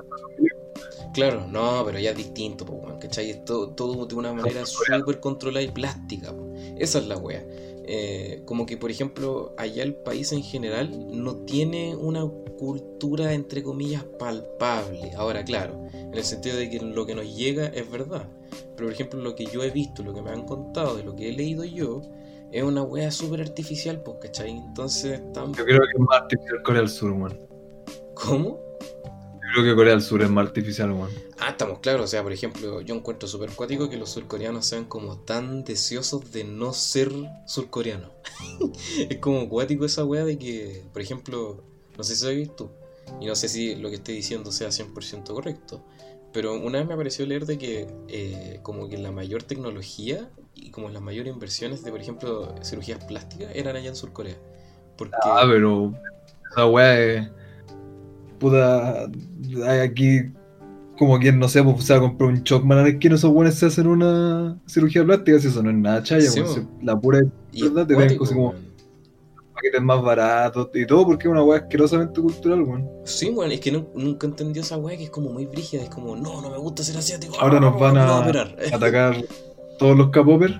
Claro, no, pero ya es distinto, po, weón, ¿cachai? Es todo, todo de una manera súper controlada y plástica. po. Esa es la wea. Eh, como que, por ejemplo, allá el país en general no tiene una cultura, entre comillas, palpable. Ahora, claro, en el sentido de que lo que nos llega es verdad. Pero, por ejemplo, lo que yo he visto, lo que me han contado, de lo que he leído yo, es una wea súper artificial, pues, ¿cachai? Entonces, tan... Yo creo que es más artificial Corea del Sur, man. ¿Cómo? Creo que Corea del Sur es más artificial, man. Ah, estamos claros. O sea, por ejemplo, yo encuentro súper cuático que los surcoreanos sean como tan deseosos de no ser surcoreanos. es como cuático esa wea de que, por ejemplo, no sé si sabes tú, y no sé si lo que estoy diciendo sea 100% correcto, pero una vez me pareció leer de que eh, como que la mayor tecnología y como las mayores inversiones de, por ejemplo, cirugías plásticas eran allá en Surcorea. Porque... Ah, pero esa wea es... Puta, hay aquí como quien, no sé, pues se va a comprar un Chocman a que esos buenos se hacen una cirugía plástica, si eso no es nada chaya, pues, la pura verdad te ven como paquetes más baratos y todo porque es una weá asquerosamente cultural, weón. Sí, weón, es que nunca entendió esa weá que es como muy brígida, es como, no, no me gusta ser asiático. Ahora nos van a, atacar todos los K-popers.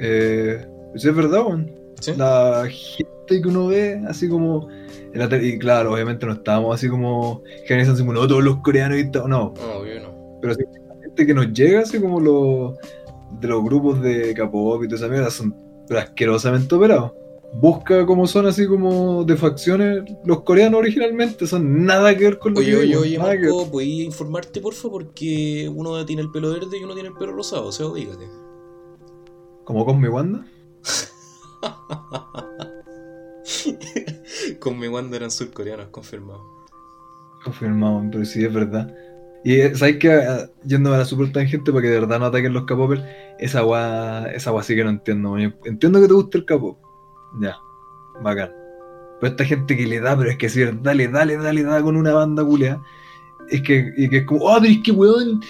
Eh, eso es verdad, weón. La gente que uno ve, así como. y claro, obviamente no estábamos así como. Generalizando así como, no, todos los coreanos y todo. No. Obvio no. Pero sí, la gente que nos llega, así como los. de los grupos de K-pop y todas esas mierdas, son asquerosamente operados busca cómo son así como de facciones los coreanos originalmente, son nada que ver con los Oye, oye, oye, Marco, ¿puedes informarte porfa? Porque uno tiene el pelo verde y uno tiene el pelo rosado, o sea, dígate. ¿Como con mi Wanda? con mi Wanda eran surcoreanos, confirmado. Confirmado, pero sí es verdad. Y eh, sabes que ah, yendo a la super tangente para que de verdad no ataquen los capopers, esa agua, esa agua sí que no entiendo. Entiendo que te guste el capop, ya, bacán. Pero esta gente que le da, pero es que si dale, dale, dale, dale con una banda culea. Es que, y que es como, oh, pero es que weón,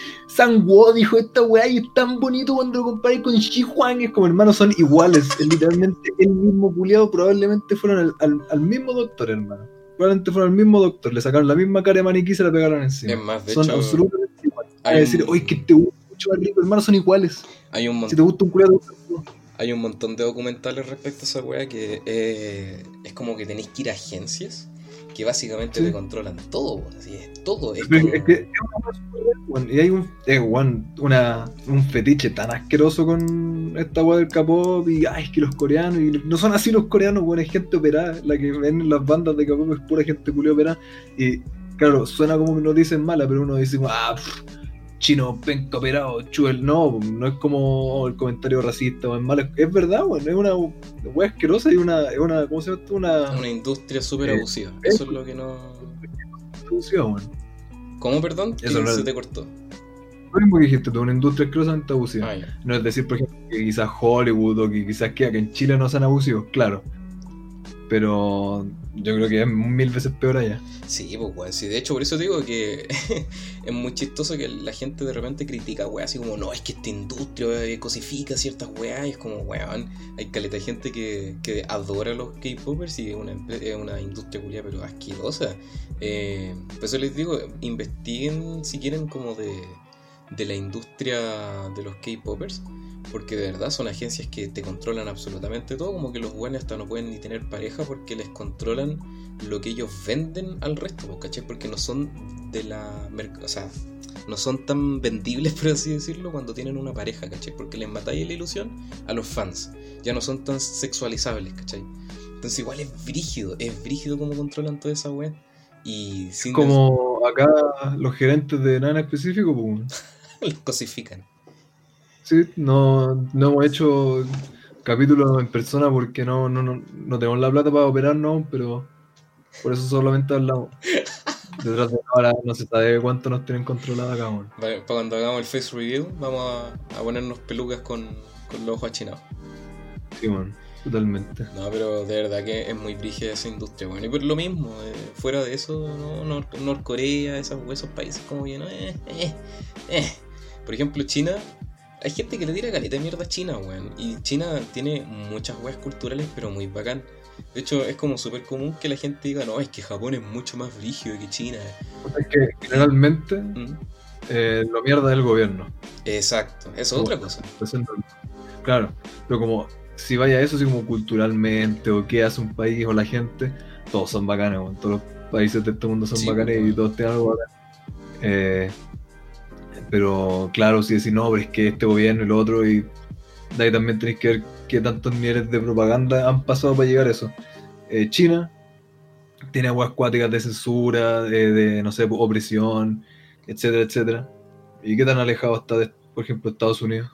Wo dijo esta weá y es tan bonito cuando lo comparáis con Xi Huang. Es como hermanos, son iguales. Es literalmente el mismo culiado, probablemente fueron al, mismo doctor, hermano. Probablemente fueron al mismo doctor, le sacaron la misma cara de maniquí y se la pegaron encima. Es más, de son absolutamente iguales. Hay decir, oye, que te gusta mucho más rico, hermano, son iguales. Hay un si te gusta un culiado, hay un montón de documentales respecto a esa weá que eh, es como que tenéis que ir a agencias que básicamente te controlan todo, así es todo. Es, que y hay un, una, un fetiche tan asqueroso con esta weá del K-pop y ay, es que los coreanos, y no son así los coreanos, bueno, es gente operada, la que ven en las bandas de K-pop es pura gente culia operada y claro, suena como que nos dicen mala, pero uno dice, ah, chino penca operado, chuel, no, no es como el comentario racista o es malo, es verdad, bueno, es una wea asquerosa y una, es una, ¿cómo se llama esto? Una, una industria súper eh, abusiva, eso es lo que no... Abusiva, bueno. ¿Cómo, perdón? Eso no se te cortó. Lo mismo que dijiste, una industria asquerosamente abusiva. Ah, no es decir, por ejemplo, que quizás Hollywood o que quizás que en Chile no sean abusivos, claro. Pero yo creo que es mil veces peor allá. Sí, pues, weón. Sí, de hecho, por eso digo que es muy chistoso que la gente de repente critica, weón, así como, no, es que esta industria cosifica ciertas weas. Y es como, weón, hay caleta de gente que, que adora los K-popers y es una, una industria culia, pero asquerosa. Eh, por eso les digo, investiguen si quieren como de, de la industria de los K-popers porque de verdad son agencias que te controlan absolutamente todo, como que los buenos hasta no pueden ni tener pareja porque les controlan lo que ellos venden al resto, pues, ¿cachai? Porque no son de la... O sea, no son tan vendibles, por así decirlo, cuando tienen una pareja, ¿cachai? Porque les matáis la ilusión a los fans. Ya no son tan sexualizables, ¿cachai? Entonces igual es brígido, es brígido cómo controlan toda esa web. Y sin Como acá los gerentes de nada específico, pues. los cosifican. Sí, no, no hemos hecho capítulos en persona porque no, no, no, no tenemos la plata para operarnos, pero por eso solamente hablamos. Detrás de ahora no se sabe cuánto nos tienen controlado acá. Vale, para cuando hagamos el face review vamos a, ponernos pelucas con, con los ojos achinados. Sí, man, totalmente. No, pero de verdad que es muy brígida esa industria, bueno. Y por lo mismo, eh, fuera de eso, ¿no? Norcorea, esos, esos países como que no, eh, eh. Por ejemplo, China hay gente que le tira caleta de mierda a China, weón. Y China tiene muchas weas culturales, pero muy bacán. De hecho, es como súper común que la gente diga, no, es que Japón es mucho más rígido que China. Es que generalmente ¿Mm? eh, lo mierda del gobierno. Exacto, eso es otra cosa. Claro, pero como si vaya eso, así como culturalmente, o qué hace un país o la gente, todos son bacanes, weón. todos los países de este mundo son Sí, bacanes y todos tienen algo bacán. Eh, pero claro, si decís, no, pero es que este gobierno y lo otro, y de ahí también tenéis que ver qué tantos niveles de propaganda han pasado para llegar a eso. Eh, China tiene aguas acuáticas de censura, de, de, no sé, opresión, etcétera, etcétera. ¿Y qué tan alejado está, de, por ejemplo, Estados Unidos?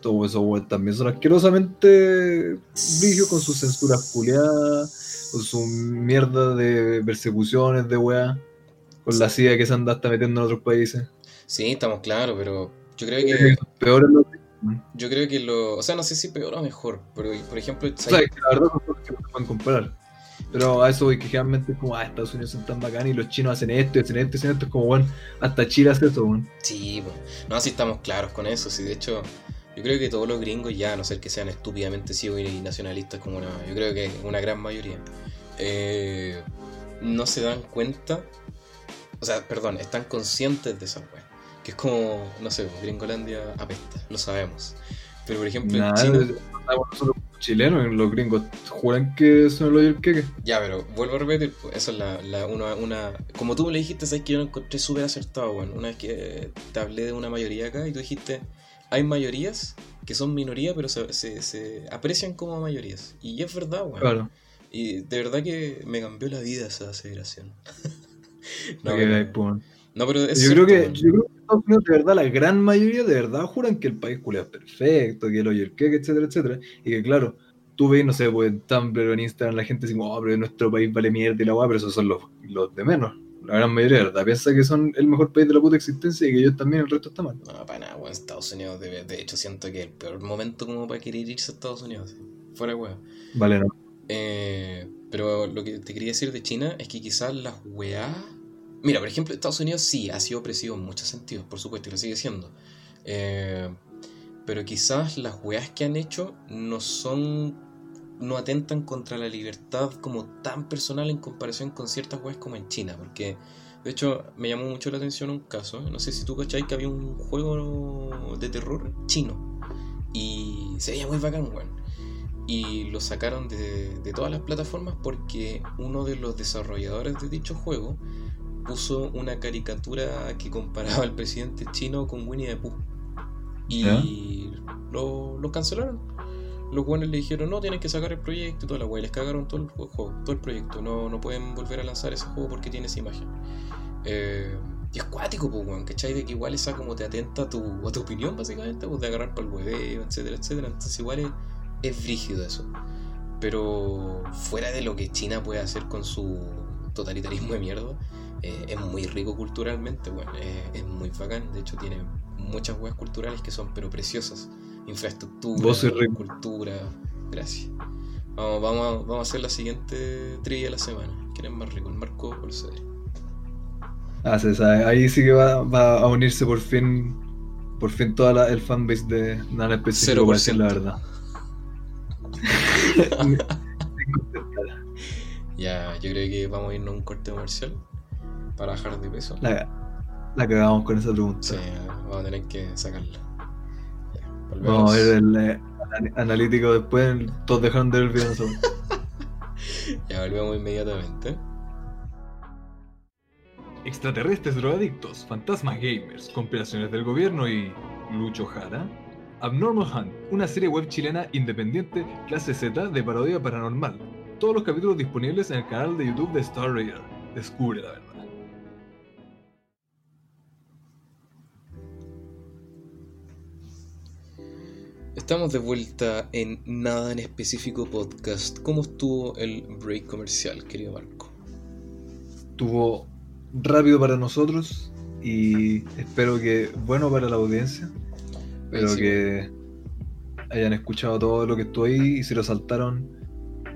Todo eso, también son asquerosamente brígidos con sus censuras culiadas, con su mierda de persecuciones de weá, con la CIA que se anda hasta metiendo en otros países. Sí, estamos claros, pero yo creo Eh, que Peor es lo yo creo que lo, o sea, no sé si peor o mejor, pero por ejemplo, O sea, que la verdad son cosas que no se pueden comparar. Pero a eso voy que generalmente es como, ah, Estados Unidos son tan bacanes y los chinos hacen esto, y hacen esto, y hacen esto. Es como, bueno, hasta Chile hace eso, weón. Sí, po. no, sí estamos claros con eso. Sí, de hecho, yo creo que todos los gringos ya, a no ser que sean estúpidamente ciegos y nacionalistas como una, yo creo que una gran mayoría, eh, no se dan cuenta, o sea, perdón, están conscientes de esa weá. Que es como, no sé, pues, Gringolandia apesta, lo sabemos. Pero por ejemplo, en Nada, China, nosotros chilenos, los gringos juran que son el queque. Ya, pero vuelvo a repetir, pues, eso es la, la- una, una... Como tú me le dijiste, sabes que yo lo encontré súper acertado, bueno. Una vez que te hablé de una mayoría acá y tú dijiste, hay mayorías que son minorías, pero se, se, se aprecian como mayorías. Y es verdad, bueno. Claro. Y de verdad que me cambió la vida esa aseveración. no, que pero, weón. no, pero es yo, creo que, cierto, yo creo que en Estados Unidos, de verdad, la gran mayoría de verdad juran que el país culia es perfecto, que el hoyo el queque, etcétera, etcétera. Y que, claro, tú ves, no sé, pues en Tumblr o en Instagram la gente dice, oh, pero nuestro país vale mierda y la weá, pero esos son los, los de menos. La gran mayoría de verdad piensa que son el mejor país de la puta existencia y que ellos también, el resto está mal. No, para nada, weón. Estados Unidos, de, de hecho, siento que es el peor momento como para querer irse a Estados Unidos. Fuera, weón. Vale, no. Eh, pero lo que te quería decir de China es que quizás las weá. Mira, por ejemplo, Estados Unidos sí ha sido opresivo en muchos sentidos, por supuesto, y lo sigue siendo. Eh, pero quizás las weas que han hecho no son. no atentan contra la libertad como tan personal en comparación con ciertas weas como en China. Porque, de hecho, me llamó mucho la atención un caso. No sé si tú cachai que había un juego de terror chino. Y se veía muy bacán, weón y lo sacaron de, de todas las plataformas porque uno de los desarrolladores de dicho juego puso una caricatura que comparaba al presidente chino con Winnie the Pooh. Y lo, lo cancelaron. Los buenos le dijeron, no, tienen que sacar el proyecto y toda la wea. Les cagaron todo el juego, todo el proyecto. No, no pueden volver a lanzar ese juego porque tiene esa imagen. Eh, y es cuático, pues, weón, ¿cachai? De que igual esa como te atenta a tu, a tu opinión, básicamente, pues de agarrar para el hueveo, etcétera, etcétera. Entonces igual es, es brígido eso. Pero fuera de lo que China puede hacer con su totalitarismo de mierda, eh, es muy rico culturalmente, bueno, eh, es muy bacán. De hecho, tiene muchas weas culturales que son pero preciosas. Infraestructura, cultura. Gracias. Vamos, vamos, a, vamos a hacer la siguiente trivia de la semana. ¿Quién es más rico, el Marco o el Cedric? Ah, se sabe. Ahí sí que va, va a unirse por fin, por fin toda la, el fanbase de Nada Específico, para decir la 0%. verdad. Ya, yo creo que vamos a irnos a un corte comercial para bajar de peso. La, la cagamos con esa pregunta. Sí, vamos a tener que sacarla. Ya. Vamos a ver el eh, anal- analítico después. Todos dejaron de ver el video. Ya volvemos inmediatamente. Extraterrestres drogadictos, fantasmas gamers, conspiraciones del gobierno y. Lucho Jara. Abnormal Hunt, una serie web chilena independiente clase Z de parodia paranormal. Todos los capítulos disponibles en el canal de YouTube de Star Raider. Descubre Estamos de vuelta en Nada en Específico Podcast. ¿Cómo estuvo el break comercial, querido Marco? Estuvo rápido para nosotros y espero que bueno para la audiencia. Espero Sí, que hayan escuchado todo lo que estuvo ahí y si lo saltaron,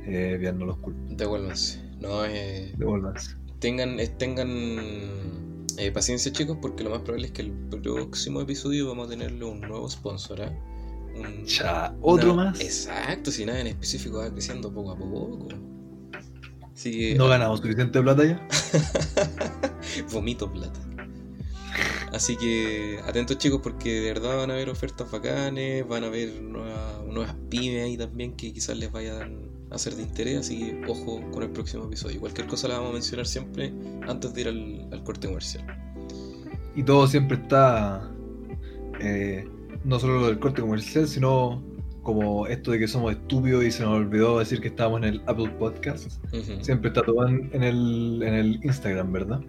eh, bien, no los culpo. Devuélvanse. No, eh, Devuélvanse. tengan, eh, tengan eh, paciencia, chicos, porque lo más probable es que el próximo episodio vamos a tenerle un nuevo sponsor. ¿ah? Un- Ya, otro una- más. Exacto, si nada en específico va creciendo poco a poco. Así que. No ganamos suficiente plata ya. Vomito plata. Así que atentos chicos porque de verdad van a haber ofertas bacanes, van a haber nuevas, nuevas pymes ahí también que quizás les vayan a ser de interés, así que ojo con el próximo episodio. Cualquier cosa la vamos a mencionar siempre antes de ir al, al corte comercial. Y todo siempre está, eh, no solo lo del corte comercial, sino como esto de que somos estúpidos y se nos olvidó decir que estábamos en el Apple Podcast. Siempre está todo en, en el, en el Instagram, ¿verdad?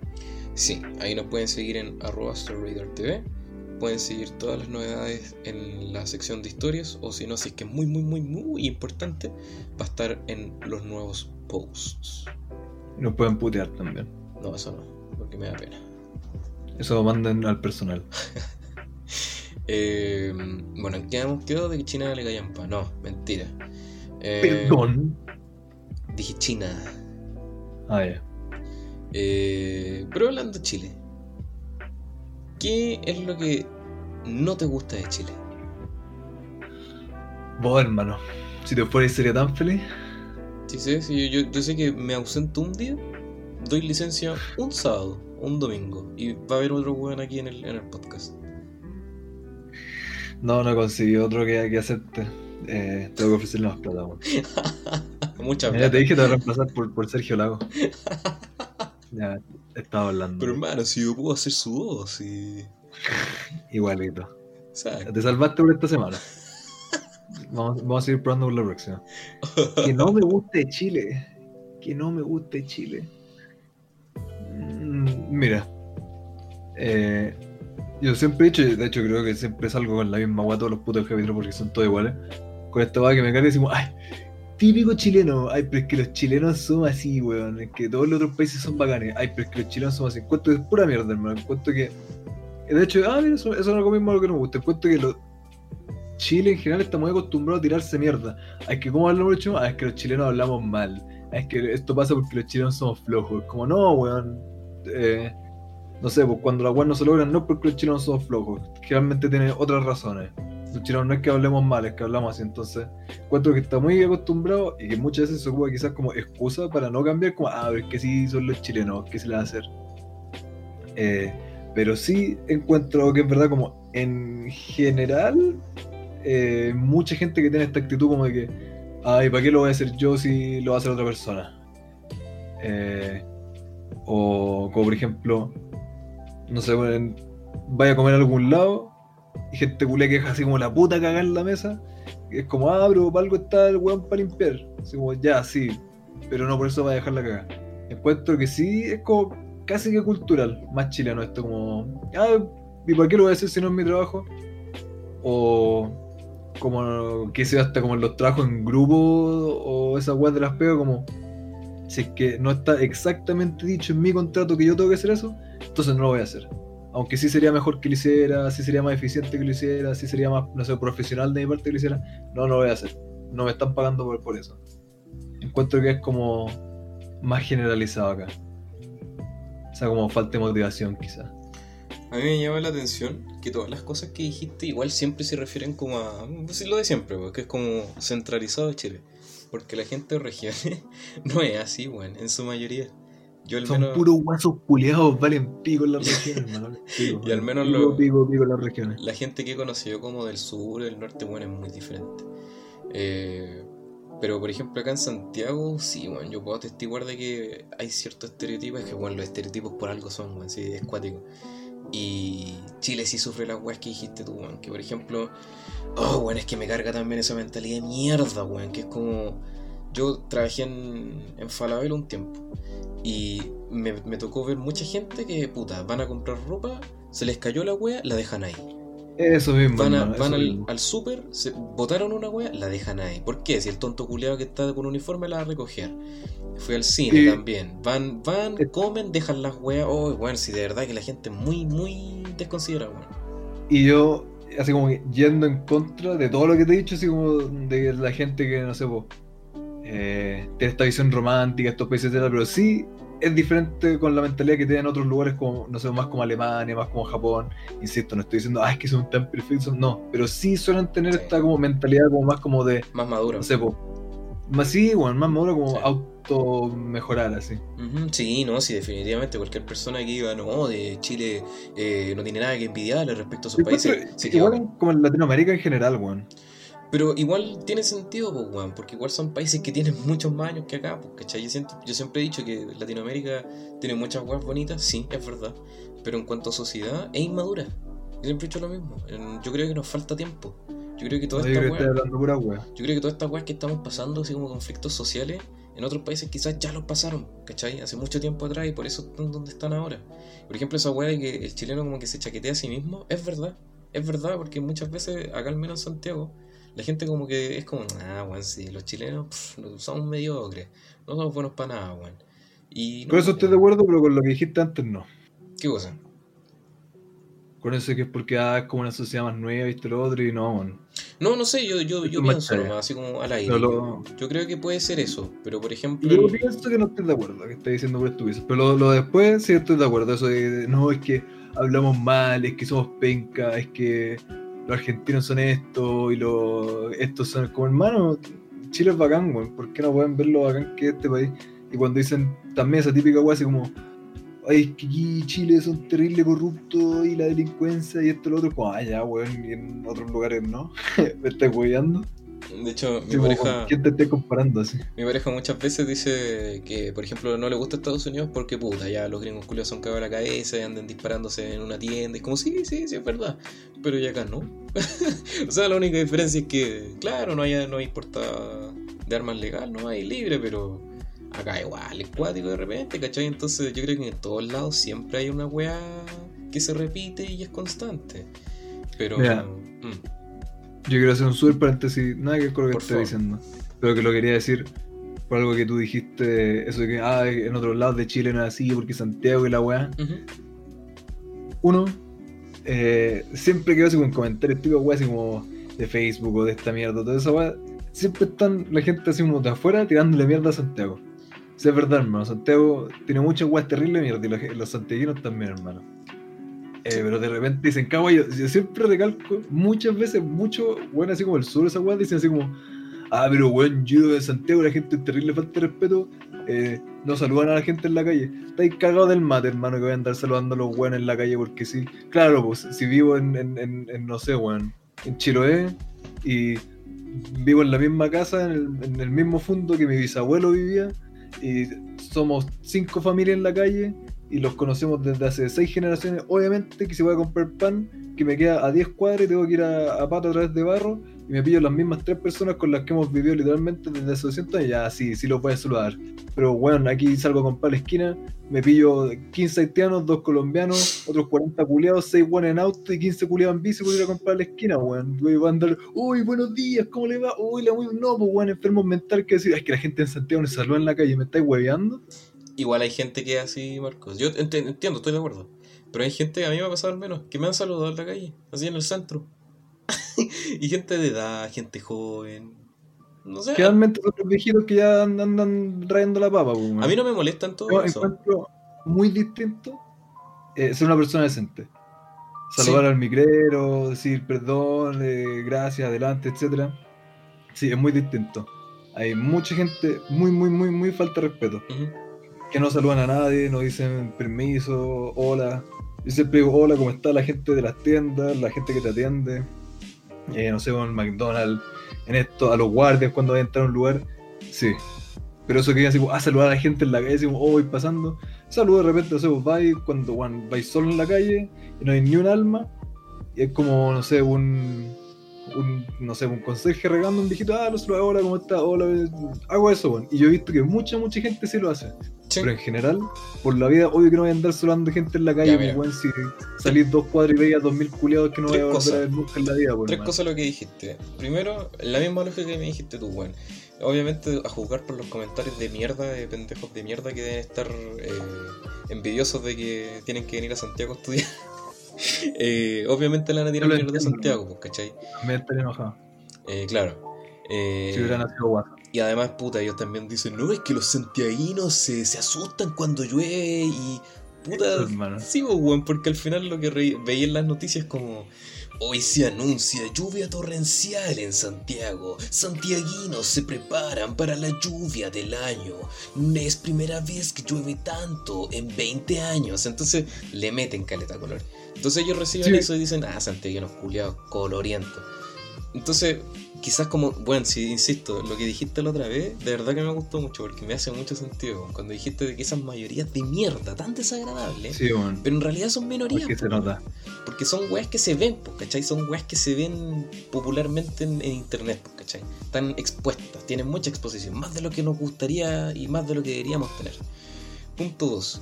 Sí, ahí nos pueden seguir en arroba TV. Pueden seguir todas las novedades en la sección de historias. O si no, si es que es muy, muy, muy, muy importante, va a estar en los nuevos posts. Y nos pueden putear también. No, eso no, porque me da pena. Eso lo manden al personal. Eh, bueno, ¿en qué hemos quedado de que China le callampa? No, mentira. Eh, Perdón. Dije China. Ah, ya. Eh, pero hablando de Chile, ¿qué es lo que no te gusta de Chile? Vos, hermano, si te fueras sería tan feliz. Sí, sí, sí, yo, yo sé que me ausento un día, doy licencia un sábado, un domingo, y va a haber otro weón aquí en el, en el podcast. No, no conseguí otro que, que acepte. Eh, tengo que ofrecerle más plata. Muchas Mira, te gracias. dije que te voy a reemplazar por, por Sergio Lago. Ya, estaba hablando. Pero hermano, si yo puedo hacer su voz, y... Igualito. Te salvaste por esta semana. Vamos, vamos a seguir probando por la próxima. Que no me guste Chile. Que no me guste Chile. Mm, Mira. eh, yo siempre he dicho, de hecho creo que siempre salgo con la misma guata todos los putos capítulos porque son todos iguales. Con esta va que me y decimos, ay, típico chileno. Ay, pero es que los chilenos son así, weón. Es que todos los otros países son bacanes. Ay, pero es que los chilenos son así. Encuentro que es pura mierda, hermano. Encuentro que. De hecho, ah, mira, eso, eso es algo mismo lo que no me gusta. Encuentro que los Chile en general está muy acostumbrado a tirarse mierda. Ay, que cómo hablamos mucho, ah, es que los chilenos hablamos mal. Ah, es que esto pasa porque los chilenos somos flojos. Como no, weón. Eh, no sé, pues cuando las weas no se logran, no porque los chilenos somos flojos. Generalmente tiene otras razones. Los chilenos no es que hablemos mal, es que hablamos así. Entonces, encuentro que está muy acostumbrado y que muchas veces se ocupa quizás como excusa para no cambiar, como, ah, pero es que sí son los chilenos, ¿qué se le va a hacer? Eh, pero sí encuentro que es verdad, como en general, eh, mucha gente que tiene esta actitud como de que, ay, ¿para qué lo voy a hacer yo si lo va a hacer otra persona? Eh, o como por ejemplo, no sé, bueno, en- vaya a comer a algún lado y gente culé que deja así como la puta cagada en la mesa. Es como, ah, pero para algo está el weón para limpiar. Así como, ya, sí, pero no por eso va a dejar la cagada. Encuentro que sí, es como casi que cultural, más chileno esto, como, ah, ¿y para qué lo voy a hacer si no es mi trabajo? O como que sea hasta como los trabajos en grupo o esas weas de las pegas, como si es que no está exactamente dicho en mi contrato que yo tengo que hacer eso, entonces no lo voy a hacer. Aunque sí sería mejor que lo hiciera, sí sería más eficiente que lo hiciera, sí sería más, no sé, profesional de mi parte que lo hiciera, no, no lo voy a hacer. No me están pagando por, eso. Encuentro que es como más generalizado acá. O sea, como falta de motivación quizás. A mí me llama la atención que todas las cosas que dijiste igual siempre se refieren como a... Pues lo de siempre, porque es como centralizado Chile. Porque la gente de regiones no es así, weón, en su mayoría. Yo al Son menos... puros guasos puleados, valen pico en las regiones, hermano. Y al menos pico, lo- pico, pico en las regiones. La gente que he conocido como del sur, del norte, bueno, es muy diferente. Eh, pero por ejemplo acá en Santiago, sí, bueno, yo puedo atestiguar de que hay ciertos estereotipos, es que bueno, los estereotipos por algo son, bueno, sí, es cuático. Y Chile sí sufre las weas que dijiste tú, weón. Que por ejemplo, oh, bueno, es que me carga también esa mentalidad de mierda, weón. Que es como. Yo trabajé en, en Falabella un tiempo. Y me, me tocó ver mucha gente que, puta, van a comprar ropa, se les cayó la wea, la dejan ahí. Eso mismo. Van, a- hermano, van al, al súper, botaron una wea, la dejan ahí. ¿Por qué? Si el tonto culeado que está con uniforme la va a recoger. Fui al cine Sí. también. Van, van, comen, dejan las weas. Oh, bueno, si de verdad que la gente es muy, muy desconsiderada, weón. Y yo, así como que yendo en contra de todo lo que te he dicho, así como de la gente que, no sé, po, eh, tiene esta visión romántica, estos países, etcétera, pero sí es diferente con la mentalidad que tienen otros lugares como, no sé, más como Alemania, más como Japón. Insisto, no estoy diciendo, ah, es que son tan perfectos, no, pero sí suelen tener Sí. esta como mentalidad como más como de, Más maduro. no sé, po, más sí, bueno, más maduro, como Sí. auto mejorar así. Sí, no, sí, definitivamente. Cualquier persona que diga, no, de Chile eh, no tiene nada que envidiarle respecto a sus países, igual como en Latinoamérica en general, weón. Pero igual tiene sentido, pues, weón, porque igual son países que tienen muchos más años que acá, pues, ¿cachai? Yo, siento- yo siempre he dicho que Latinoamérica tiene muchas weas bonitas, sí, es verdad, pero en cuanto a sociedad, es inmadura. Yo siempre he dicho lo mismo. Yo creo que nos falta tiempo. Yo creo que toda Yo esta creo que wea, estoy hablando pura wea. yo creo que todas estas weas que estamos pasando, así como conflictos sociales, en otros países quizás ya los pasaron, ¿cachai? Hace mucho tiempo atrás y por eso están donde están ahora. Por ejemplo, esa wea de que el chileno como que se chaquetea a sí mismo, es verdad. Es verdad, porque muchas veces, acá al menos en Santiago, la gente como que es como, ah, weón, sí, los chilenos pff, somos mediocres, no somos buenos para nada, weón. Y no, Con eso estoy de acuerdo, pero con lo que dijiste antes no. ¿Qué cosa? Con eso que es porque ah, es como una sociedad más nueva, viste lo otro, y no, weón. No, no sé, yo, yo, yo pienso nomás, así como al aire. No lo- Yo creo que puede ser eso, pero por ejemplo... Yo pienso que no estoy de acuerdo, que estoy diciendo por estupidez. Pero lo, lo después sí estoy de acuerdo. Eso de, de, no, es que hablamos mal, es que somos penca, es que los argentinos son esto y los estos son como hermano. Chile es bacán, weón. ¿Por qué no pueden ver lo bacán que es este país? Y cuando dicen también esa típica weá así como, ay, es que aquí Chile son terrible corruptos y la delincuencia y esto y lo otro, como, ah, ya, weón, y en otros lugares no. Me estás weyando. De hecho, mi Sí, pareja... ¿con ¿Quién te esté comparando así? Mi pareja muchas veces dice que, por ejemplo, no le gusta Estados Unidos porque, puta, ya los gringos culios son cagados a la cabeza y andan disparándose en una tienda. Y es como, sí, sí, sí, es verdad. Pero ya acá no. o sea, la única diferencia es que, claro, no hay, no hay portada de armas legal, no hay libre, pero acá igual es cuático de repente, ¿cachai? Entonces yo creo que en todos lados siempre hay una weá que se repite y es constante. Pero... Mira. mm, Yo quiero hacer un super paréntesis, nada que ver con lo que estoy diciendo, pero que lo quería decir por algo que tú dijiste, eso de que ah, en otros lados de Chile no es así, porque Santiago y la weá. Uno, eh, siempre que veo en comentarios típicos weá, así como de Facebook o de esta mierda, toda esa weá, siempre están la gente así como de afuera tirándole mierda a Santiago. Si es verdad, hermano, Santiago tiene muchas weas terribles mierda y los, los santiaguinos también, hermano. Eh, pero de repente dicen, cabrón, yo, siempre recalco muchas veces, mucho, bueno, así como el sur, esa weá, dicen así como, ah, pero weón, yo de Santiago, la gente es terrible, falta de respeto, eh, no saludan a la gente en la calle. Estáis cagados del mate, hermano, que voy a andar saludando a los weones en la calle porque sí. Claro, pues, si vivo en, en, en, en, no sé, weón, en Chiloé y vivo en la misma casa, en el, en el mismo fondo que mi bisabuelo vivía, y somos cinco familias en la calle y los conocemos desde hace seis generaciones. Obviamente que si voy a comprar pan, que me queda a 10 cuadras y tengo que ir a, a pato a través de barro, y me pillo las mismas tres personas con las que hemos vivido literalmente desde hace 200 años, ya sí, sí los voy a saludar. Pero bueno, aquí salgo a comprar la esquina, me pillo 15 haitianos, 2 colombianos, otros 40 culiados, 6 buenos en auto y 15 culiados en bici por ir a comprar la esquina, weón. Voy a andar, uy, buenos días, ¿cómo le va? Uy, la muy no, pues weón, enfermo mental que decir, es que la gente en Santiago me saluda en la calle, ¿me estáis hueveando? Igual hay gente que es así, Marcos. Yo ent- entiendo, estoy de acuerdo. Pero hay gente, a mí me ha pasado al menos, que me han saludado en la calle, así en el centro. y gente de edad, gente joven. No sé. Generalmente son los viejitos que ya andan, andan rayando la papa, pues. A mí no me molestan todo Yo eso. encuentro muy distinto eh, ser una persona decente. Saludar al micrero, decir perdón, eh, gracias, adelante, etcétera. Sí, es muy distinto. Hay mucha gente muy, muy, muy, muy falta de respeto. Ujú. Que no saludan a nadie, no dicen permiso, hola. Yo siempre digo hola, ¿cómo está la gente de las tiendas, la gente que te atiende? Eh, no sé, con McDonald's, en esto, a los guardias cuando vayan a un lugar. Sí. Pero eso que digan así, ah, saludar a la gente en la calle, como, oh, voy pasando. Saludo de repente, no sé, vos vais cuando vais solo en la calle y no hay ni un alma. Y es como, no sé, un, un no sé, un conserje regando un viejito, ah, saludo, hola, ¿cómo está? Hola, hago eso, bueno. Y yo he visto que mucha, mucha gente sí lo hace. Sí. Pero en general, por la vida, obvio que no voy a andar saludando gente en la calle, Ya, pues, mira. weón, si salís dos cuadras y a dos mil culiados que no voy Tres a volver cosas. a ver nunca en la vida, por Tres cosas lo que dijiste. Primero, la misma lógica que me dijiste tú, weón. Obviamente, a juzgar por los comentarios de mierda, de pendejos de mierda que deben estar eh, envidiosos de que tienen que venir a Santiago a estudiar. Eh, obviamente le van a tirar mierda a Santiago, pues, ¿cachai? Estaría enojado. Eh, claro. Eh, Si hubiera nacido guapo. y además, puta, ellos también dicen, no, es que los santiaguinos se, se asustan cuando llueve y... Puta, sí, pues, weón, porque al final lo que veía en las noticias como... Hoy se anuncia lluvia torrencial en Santiago. Santiaguinos se preparan para la lluvia del año. Es primera vez que llueve tanto en 20 años. Entonces le meten caleta color. Entonces ellos reciben eso y dicen, ah, santiaguinos culiados, coloriento. Entonces, quizás como, bueno, si insisto, lo que dijiste la otra vez, de verdad que me gustó mucho porque me hace mucho sentido. Cuando dijiste de que esas mayorías de mierda tan desagradables, pero en realidad son minorías. Porque se nota. Porque son weas que se ven, ¿cachai? Son weas que se ven popularmente en, internet, ¿cachai? Están expuestas, tienen mucha exposición, más de lo que nos gustaría y más de lo que deberíamos tener. Punto 2.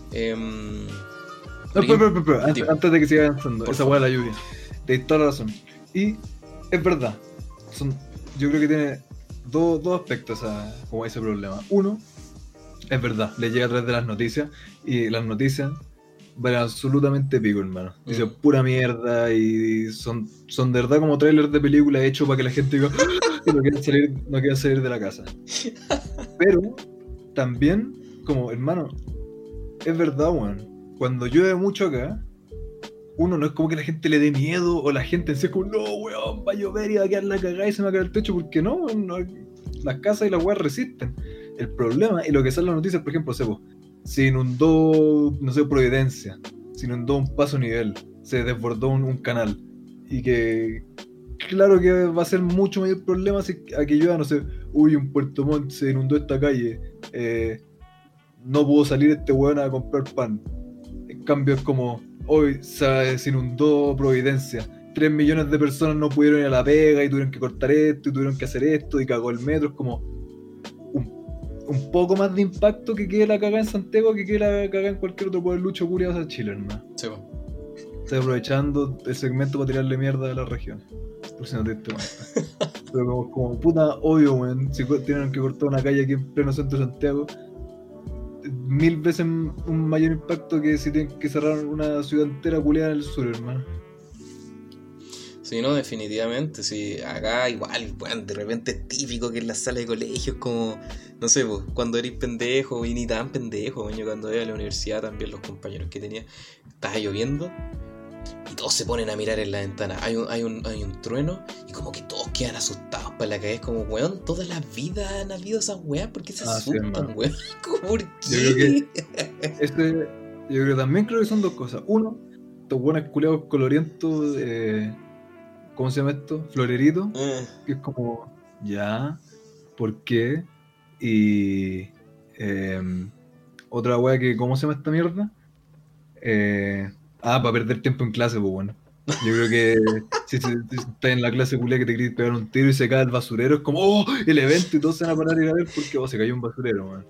Antes, de que siga avanzando, esa wea de la lluvia. De toda la razón. Y es verdad, son yo creo que tiene dos, aspectos a como ese problema. Uno, es verdad, le llega a través de las noticias y las noticias valen absolutamente pico, hermano. Dice mm. pura mierda y son, son de verdad como trailers de película hechos para que la gente diga ah", no quiera salir, no salir de la casa. Pero también, como hermano, es verdad, weón. Cuando llueve mucho acá, uno no es como que la gente le dé miedo o la gente en sí como, no, weón, va a llover y va a quedar la cagada y se me va a caer el techo, porque no, las casas y las weas resisten. El problema, y lo que sale en las noticias, por ejemplo, se inundó, no sé, Providencia, se inundó un paso nivel, se desbordó un, canal, y que claro que va a ser mucho mayor problema si a que llueva, no sé, uy, un Puerto Montt se inundó esta calle, eh, no pudo salir este weón a comprar pan. En cambio es como, hoy se inundó Providencia. Tres millones de personas no pudieron ir a la pega y tuvieron que cortar esto y tuvieron que hacer esto y cagó el metro. Es como un, poco más de impacto que quede la cagada en Santiago que quede la cagada en cualquier otro pueblucho curioso de Chile, hermano. Sí, Estoy aprovechando el segmento para tirarle mierda a la región. Por si no te Pero como, como puta, obvio, weón. Si tienen que cortar una calle aquí en pleno centro de Santiago, mil veces un mayor impacto que si tienen que cerrar una ciudad entera culiada en el sur, hermano. Sí, no, definitivamente. Sí, acá igual, bueno, de repente es típico que en las salas de colegios, como, no sé, pues, cuando eres pendejo y ni tan pendejo, cuando iba a la universidad también los compañeros que tenía, estaba lloviendo y todos se ponen a mirar en la ventana. Hay un, hay un, hay un trueno y como que todos quedan asustados para la calle. Es como, weón, toda la vida han habido esas weas. ¿Por qué se ah, asustan, weón? ¿Por qué? Yo creo que, este, yo creo también creo que son dos cosas. Uno, estos buenos culeados colorientos, eh, ¿cómo se llama esto? Florerito. Eh. Que es como, ya, ¿por qué? Y em, otra wea que, ¿cómo se llama esta mierda? Eh, Ah, para perder tiempo en clase, pues bueno. Yo creo que si, estás en la clase culia que te quieres pegar un tiro y se cae el basurero, es como, oh, el evento y todos se van a parar a ir a ver porque oh, se cayó un basurero, man.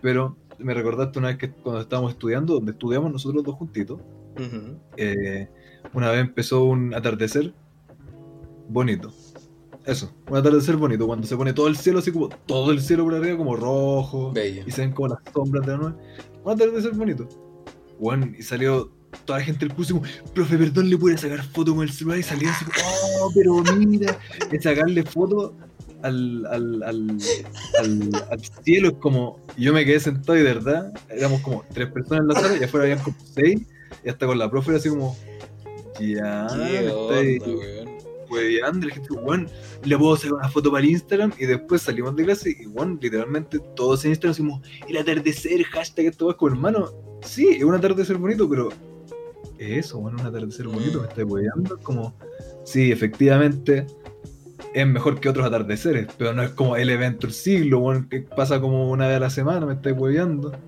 Pero me recordaste una vez que cuando estábamos estudiando, donde estudiamos nosotros dos juntitos, eh, una vez empezó un atardecer bonito. Eso, un atardecer bonito, cuando se pone todo el cielo así como, todo el cielo por arriba como rojo, y se ven como las sombras de la nube. Un atardecer bonito. Bueno, y salió toda la gente del curso como, profe, perdón, le puede sacar foto con el celular y salir así, oh, pero mira, es sacarle foto al, al, al, al, cielo, es como, yo me quedé sentado y de verdad, éramos como tres personas en la sala y afuera habían como seis, y hasta con la profe así como, ya, pues André, la gente, bueno, le puedo sacar una foto para el Instagram y después salimos de clase y bueno, literalmente todos en Instagram decimos, el atardecer, hashtag, esto es como hermano, sí, es un atardecer bonito, pero eso, bueno, un atardecer bonito, me estoy hueveando. Como, sí, efectivamente, es mejor que otros atardeceres, pero no es como el evento del siglo, bueno, que pasa como una vez a la semana, me estoy hueveando. como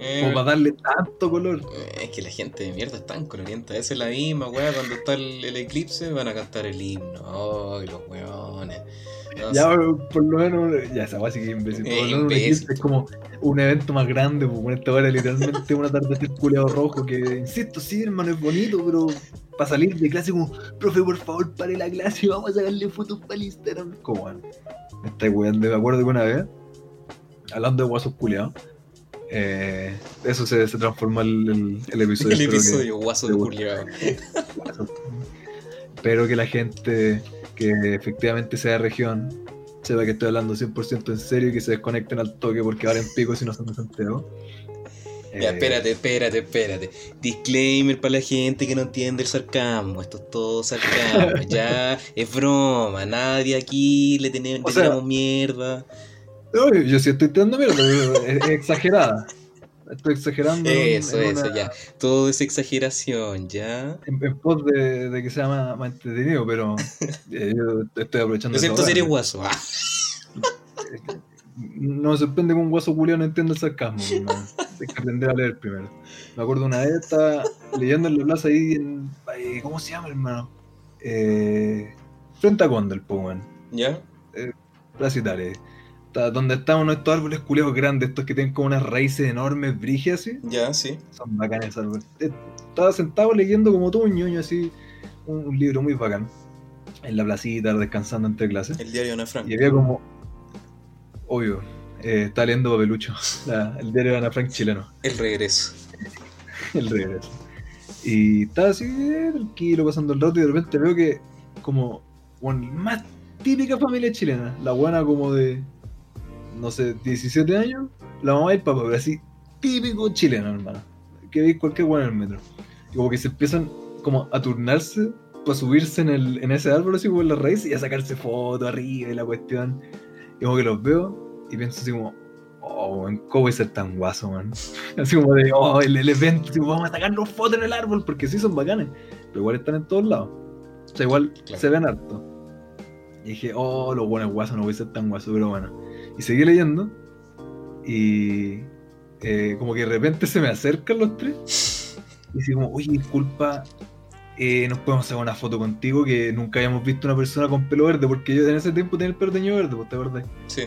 eh, para darle tanto color. Es que la gente de mierda es tan colorienta. Esa es la misma, weá. Cuando está el, eclipse, van a cantar el himno. Ay, los weones ya, por lo menos, ya esa sí que imbécil. Por lo menos es como un evento más grande, pues esta hora literalmente una tarde circulado rojo que, insisto, sí, hermano, es bonito, pero para salir de clase como, profe, por favor, pare la clase y vamos a sacarle fotos para el Instagram. Como, bueno, me weando, me acuerdo que una vez, hablando de guasos culiados, eh, eso se, se transformó el, el, episodio. El episodio, guaso de culiado. Espero que la gente que efectivamente sea región, sepa que estoy hablando 100% en serio y que se desconecten al toque porque valen pico si no son de Santiago. Ya, Eh, espérate, espérate, espérate. Disclaimer para la gente que no entiende el sarcasmo. Esto es todo sarcasmo. ya, es broma. Nadie aquí le tenemos, O le sea- tiramos mierda. no, yo sí estoy tirando mierda, es exagerada. Estoy exagerando. Eso, en eso, una- ya. Todo es exageración, ya. En, en pos de, de que sea más, más entretenido, pero eh, yo estoy aprovechando. Esa si eres guaso. Ah, No me sorprende que un guaso culiao no entienda el sarcasmo. hermano. Hay que aprender a leer primero. Me acuerdo una vez, estaba leyendo en la plaza ahí en. eh, ¿Cómo se llama, hermano? Eh, frente a Condel, pues. ¿Ya? Plaza Italia. Donde están uno de estos árboles culiados grandes, estos que tienen como unas raíces enormes, brígidas así. Ya, sí. Son bacanes esos árboles. Eh, Estaba sentado leyendo como todo un ñoño así, un, un libro muy bacán. En la placita, descansando entre clases. El diario de Ana Frank. Y había como. Obvio. Eh, estaba leyendo Papelucho, la- el diario de Ana Frank chileno, El regreso. el regreso. Y estaba así, eh, tranquilo, pasando el rato, y de repente veo que, como, bueno, más típica familia chilena, la buena como de, no sé, 17 años, la mamá y el papá, pero así, típico chileno, hermano. Que veis cualquier buena en el metro. Y como que se empiezan como a turnarse para subirse en, el, en ese árbol así por la raíz y a sacarse fotos arriba y la cuestión. Y como que los veo y pienso así como, oh, ¿cómo voy a ser tan guaso, man? Así como de, oh, el, el evento, así, vamos a sacarnos fotos en el árbol porque sí son bacanes, pero igual están en todos lados. O sea, igual Claro. se ven harto. Y dije, oh, los buenos guasos, no voy a ser tan guaso, pero bueno. Y seguí leyendo y eh, como que de repente se me acercan los tres y dice como, oye, disculpa, eh, nos podemos hacer una foto contigo que nunca habíamos visto una persona con pelo verde, porque yo en ese tiempo tenía el pelo teñido verde, ¿te acordás? Sí.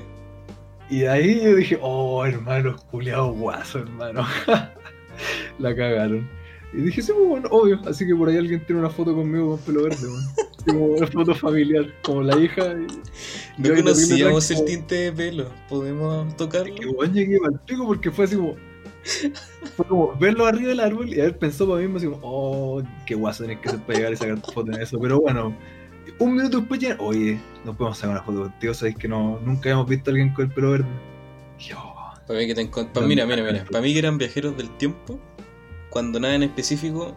Y ahí yo dije, oh, hermano, culiados guaso, hermano. La cagaron. Y dije, sí, pues, bueno, obvio. Así que por ahí alguien tiene una foto conmigo con pelo verde, man. Como una foto familiar, como la hija. Y, No conocíamos el tinte de pelo. ¿Podemos tocarlo? Que bueno, llegué al pico porque fue así como. Fue como verlo arriba del árbol y haber pensado para mí mismo así como, oh, qué guaso tenés que ser para llegar y sacar foto en eso. Pero bueno, un minuto después ya, oye, no podemos sacar una foto contigo, sabéis que no, nunca habíamos visto a alguien con el pelo verde. Yo, Para mí que te encon- pa- mira, mira, mira. Para mí que eran viajeros del tiempo, cuando nada en específico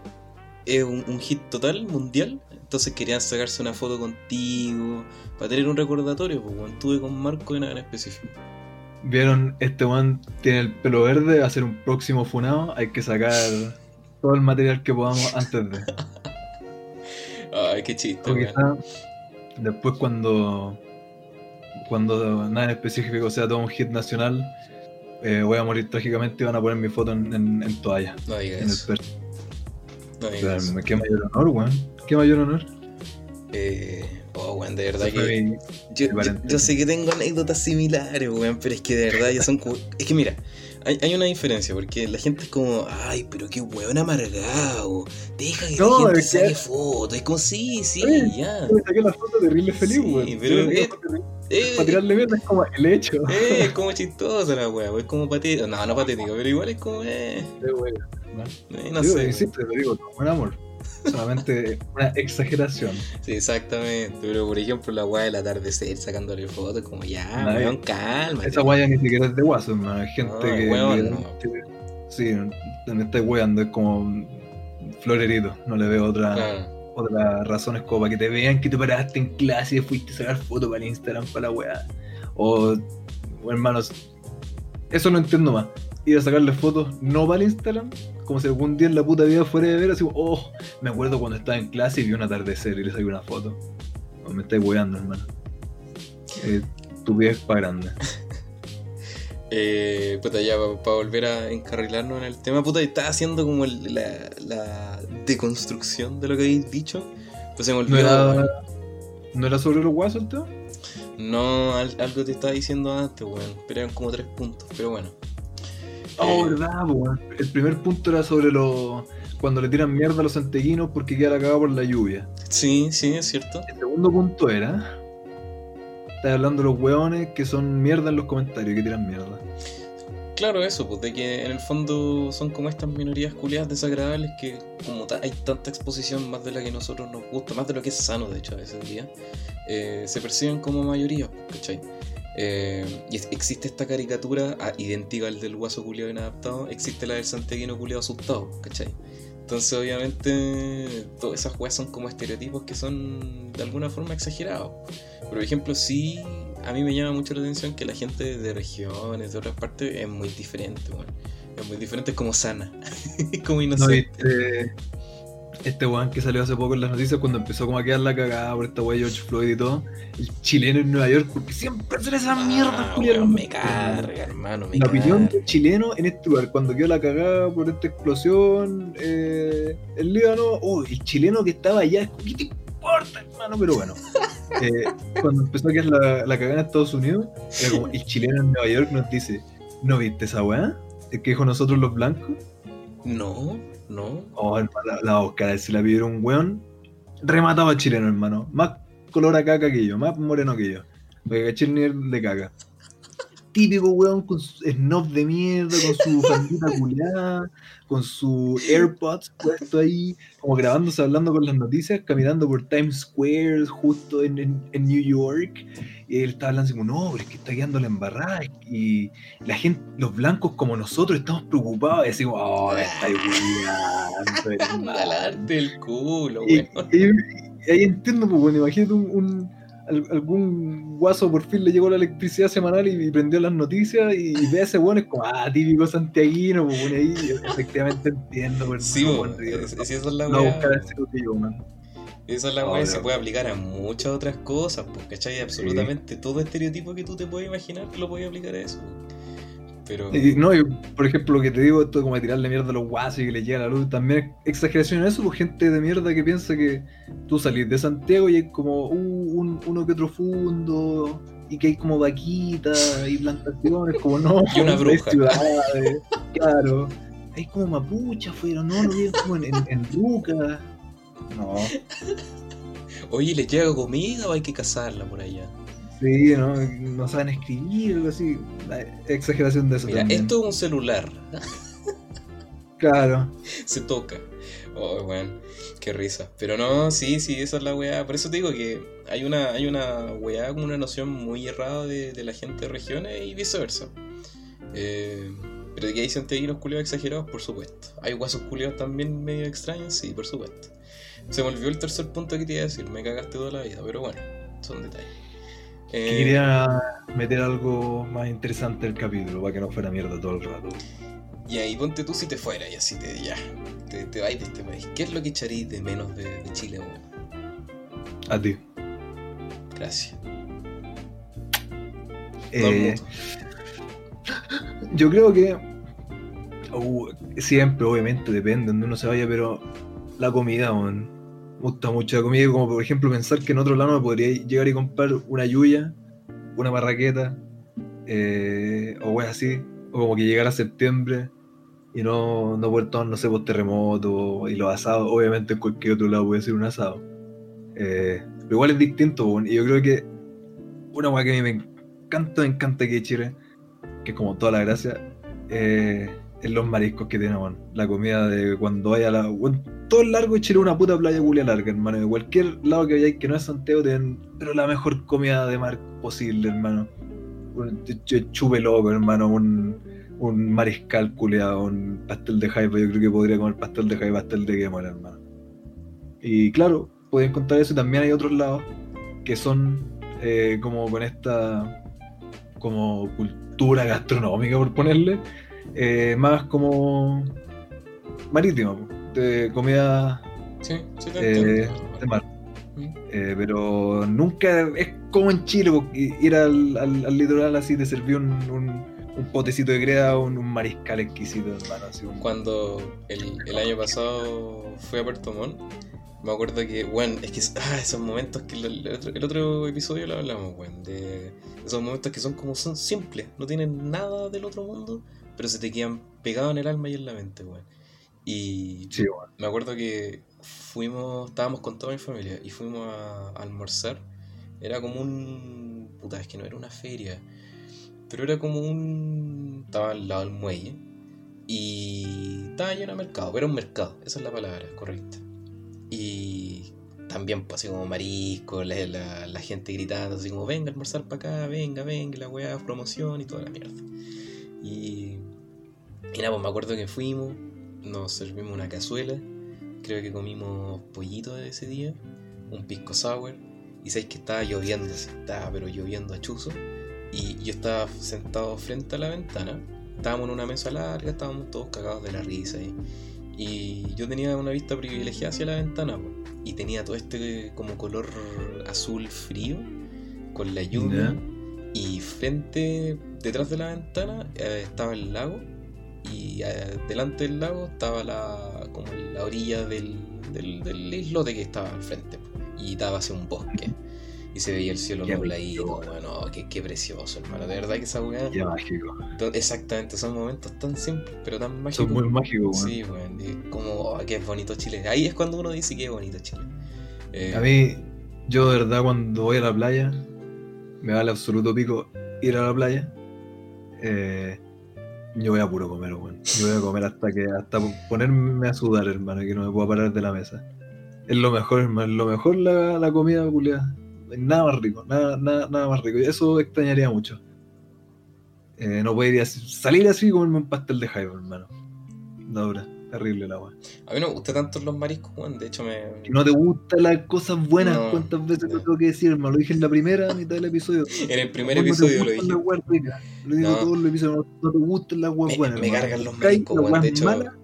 es un, un hit total, mundial, entonces querían sacarse una foto contigo, para tener un recordatorio, pues estuve con Marco en nada en específico. Vieron, este one tiene el pelo verde, va a ser un próximo funado, hay que sacar todo el material que podamos antes de. Ay, qué chiste, quizá después cuando cuando nada en específico sea todo un hit nacional, eh, voy a morir trágicamente y van a poner mi foto en, en- en toalla. No digas En el No digas eso. Qué mayor honor, weón. Qué mayor honor. Eh, oh, weón, de verdad que. mi- Yo, yo- yo sé que tengo anécdotas similares, weón, pero es que de verdad ya son. Es que mira, hay, hay una diferencia, porque la gente es como, ay, pero qué weón amargado, deja que No, la gente es que- saque fotos, es como, sí, sí, ya. Yo me saqué la foto terrible feliz, Sí, weón. pero terrible- Eh, Para tirarle mierda es como el hecho. eh, es como chistosa la weón, es como patético, no, no patético, pero igual es como, eh, Sí, weón. eh, no sé. insisto, lo digo con buen amor. Solamente una exageración. Sí, exactamente, pero por ejemplo la weá del atardecer sacándole fotos, como ya, weón, calma. Esa guaya ni siquiera es de hermano. Hay gente No, que. weón, no. Sí, me estáis weando, es como florerito. No le veo otra, Claro. otra razón. Es como para que te vean que te paraste en clase y fuiste a sacar fotos para el Instagram para la weá. O, o, hermanos, eso no entiendo más. Ir a sacarle fotos no para el Instagram, como si algún día en la puta vida fuera de ver, así oh, me acuerdo cuando estaba en clase y vi un atardecer y le saqué una foto. No, me estáis weando, hermano. Eh, tu vida es para grande. Eh, puta, ya para volver a encarrilarnos en el tema, puta, estaba haciendo como el- la, la deconstrucción de lo que habéis dicho. Pues se me ¿No olvidó. era. ¿No era sobre los guasos el tema? No, al- algo te estaba diciendo antes, weón. Pero eran como tres puntos, pero bueno. Oh, Eh, verdad, weón. El primer punto era sobre los. Cuando le tiran mierda a los santeguinos porque queda la cagada por la lluvia. Sí, sí, es cierto. El segundo punto era. Estás hablando de los hueones que son mierda en los comentarios, que tiran mierda. Claro, eso, pues de que en el fondo son como estas minorías culiadas desagradables que como ta- hay tanta exposición más de la que a nosotros nos gusta, más de lo que es sano de hecho a veces día, eh, se perciben como mayoría, ¿cachai? Eh, y existe esta caricatura ah, idéntica al del guaso culiado inadaptado, existe la del santiaguino culiado asustado, ¿cachai? Entonces, obviamente, todas esas weas son como estereotipos que son de alguna forma exagerados. Por ejemplo, sí, a mí me llama mucho la atención que la gente de regiones, de otras partes, es muy diferente, bueno. Es muy diferente, es como sana, es como inocente este weón que salió hace poco en las noticias cuando empezó como a quedar la cagada por esta weá George Floyd y todo, el chileno en Nueva York, porque siempre hace esa mierda, ah, Me carga, hermano, me La opinión del chileno en este lugar, cuando quedó la cagada por esta explosión, eh, el Líbano, oh, el chileno que estaba allá, ¿qué te importa, hermano? Pero bueno, eh, cuando empezó a quedar la, la cagada en Estados Unidos, era como, el chileno en Nueva York nos dice, ¿no viste esa weá? ¿Es que dijo nosotros los blancos? No. ¿No? Oh, la, la Oscar, si la pidieron un weón, remataba chileno, hermano. Más color a caca que yo, más moreno que yo. Porque el de caca. Típico weón con su snob de mierda, con su fandita culiada, con su AirPods puesto ahí, como grabándose, hablando con las noticias, caminando por Times Square, justo en, en, New York. Y él estaba hablando así como, no, pero es que está quedando la embarrada. Y la gente, los blancos como nosotros, estamos preocupados. Y así como, oh, me está Jalarte el culo, weón. Y, ahí entiendo, pues, bueno, imagínate un algún guaso por fin le llegó la electricidad semanal y, prendió las noticias y, ve a ese weón es como, ah, típico santiaguino, pues pone ahí, efectivamente entiendo. Pues, sí, esa es la no, Esa es la weá, se puede aplicar a muchas otras cosas, pues, ¿cachai? Absolutamente todo estereotipo que tú te puedes imaginar lo puedes aplicar a eso. Pero... no, por ejemplo, lo que te digo, esto como tirarle mierda a los guasos y que le llega la luz, también es exageración en eso, por pues, gente de mierda que piensa que tú salís de Santiago y hay como uh, uno que otro fundo y que hay como vaquitas y plantaciones, como no, y una bruja. Ciudades, claro. Hay como mapuchas fueron, no, no viven como en, en, No. Oye, ¿les llega comida o hay que cazarla por allá? Sí, ¿no? no saben escribir, algo así. Exageración de eso. Mira, esto es un celular. claro. Se toca. Oh, bueno, qué risa. Pero no, sí, sí, esa es la weá. Por eso te digo que hay una, hay una weá como una noción muy errada de, la gente de regiones y viceversa. Eh, pero de que hay santiaguinos culiados exagerados, por supuesto. Hay guasos culiados también medio extraños, sí, por supuesto. Se me olvidó el tercer punto que te iba a decir, me cagaste toda la vida, pero bueno, son detalles. Eh, quería meter algo más interesante el capítulo para que no fuera mierda todo el rato. Y ahí ponte tú si te fuera y así te ya. Te, te vais de este país. ¿Qué es lo que echaréis de menos de, Chile, A ti. Gracias. Eh, yo creo que uh, siempre, obviamente, depende de donde uno se vaya, pero la comida, man gusta mucho la comida, como por ejemplo pensar que en otro lado me podría llegar y comprar una yuya, una barraqueta, eh, o wey así, o como que llegara septiembre y no, no poder tomar, no sé, por terremoto y los asados, obviamente en cualquier otro lado puede ser un asado. Eh, pero igual es distinto, y yo creo que una weá que a mí me encanta, me encanta que Chile, que es como toda la gracia, eh, en los mariscos que tenemos. La comida de cuando vaya la. Todo el largo de Chile una puta playa culia larga, hermano. De cualquier lado que vayáis que no es Santiago, tienen pero la mejor comida de mar posible, hermano. Un chupe loco, hermano. Un, un mariscal culeado, un pastel de jaiba. Yo creo que podría comer pastel de jaiba, pastel de quemar, hermano. Y claro, pueden encontrar eso. Y también hay otros lados que son eh, como con esta como cultura gastronómica, por ponerle eh, más como marítimo, de comida eh, de mar. Mm. Eh, pero nunca es como en Chile, ir al, al, litoral así te servir un, un, potecito de greda o un, mariscal exquisito, hermano. Cuando el, el, año pasado fui a Puerto Montt, me acuerdo que, bueno, es que ah, esos momentos que el, otro, episodio lo hablamos, de esos momentos que son como son simples, no tienen nada del otro mundo, pero se te quedan pegados en el alma y en la mente, weón. Y me acuerdo que fuimos, estábamos con toda mi familia y fuimos a, almorzar. Era como un. Puta, es que no era una feria, pero era como un. Estaba al lado del muelle y estaba lleno de mercado, era un mercado, esa es la palabra correcta. Y también, pues, así como marisco, la, la- la gente gritando, así como, venga a almorzar para acá, venga, venga, la weá, promoción y toda la mierda. Y, y nada, pues me acuerdo que fuimos, nos servimos una cazuela, creo que comimos pollito ese día, un pisco sour, y sabéis que estaba lloviendo, estaba pero lloviendo a chuzo, y yo estaba sentado frente a la ventana, estábamos en una mesa larga, estábamos todos cagados de la risa, y, y yo tenía una vista privilegiada hacia la ventana, y tenía todo este como color azul frío, con la lluvia, y frente, detrás de la ventana, eh, estaba el lago. Y delante del lago estaba la, como la orilla del, del, del islote que estaba al frente. Y estaba hacia un bosque. Y se veía el cielo Qué nubladito. Bueno, qué, qué precioso, hermano. De verdad que esa weá. Qué mágico. Exactamente, son momentos tan simples, pero tan mágicos. Son muy mágicos, weón. Sí, weón. y Como, oh, qué bonito Chile. Ahí es cuando uno dice que bonito Chile. Eh, A mí, yo de verdad cuando voy a la playa, me vale absoluto pico ir a la playa. Eh, yo voy a puro comer, weón. Yo voy a comer hasta que hasta ponerme a sudar, hermano, que no me pueda parar de la mesa. Es lo mejor, hermano, es lo mejor la, la comida culiada. Nada más rico, nada, nada, nada más rico. Y eso extrañaría mucho. Eh, no podría salir así y comerme un pastel de jaiba, hermano. No, dura, terrible la weá. a mí no me gustan tanto los mariscos, weón. De hecho, me. Si no te gustan las cosas buenas, No, ¿cuántas veces no. te tengo que decir, hermano? Lo dije en la primera mitad del episodio. En el primer No te episodio lo dije. Lo digo No. todos los episodios, no, no te gustan las weas buenas. me cargan los mariscos, las weón, de hecho- malas,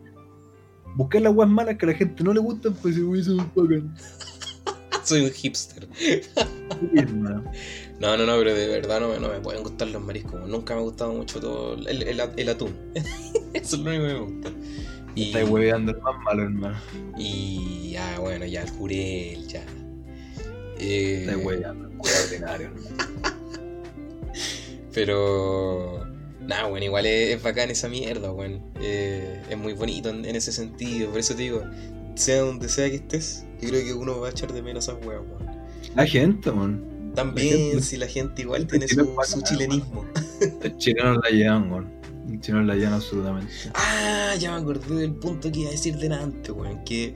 Buscar las weas malas que a la gente no le gustan, pues si hubiese un bacán. Soy un hipster. No, no, no, pero de verdad no me, no me pueden gustar los mariscos. Nunca me ha gustado mucho todo el, el, el atún. Eso es lo único que me gusta. Y, Estáis hueveando el más malo, hermano. y ya, bueno, ya el jurel, ya. Eh, Estáis hueveando, ordinario. pero. Nada, bueno, igual es, es bacán esa mierda, weón. Eh, es muy bonito en, en ese sentido. Por eso te digo, sea donde sea que estés, yo creo que uno va a echar de menos a esas weas, weón. La gente, man. También, gente- si la gente igual tiene su, su chilenismo. Los chilenos la llevan, weón. Los chilenos la llevan absolutamente. Ah, ya me acordé del punto que iba a decir delante, weón. Que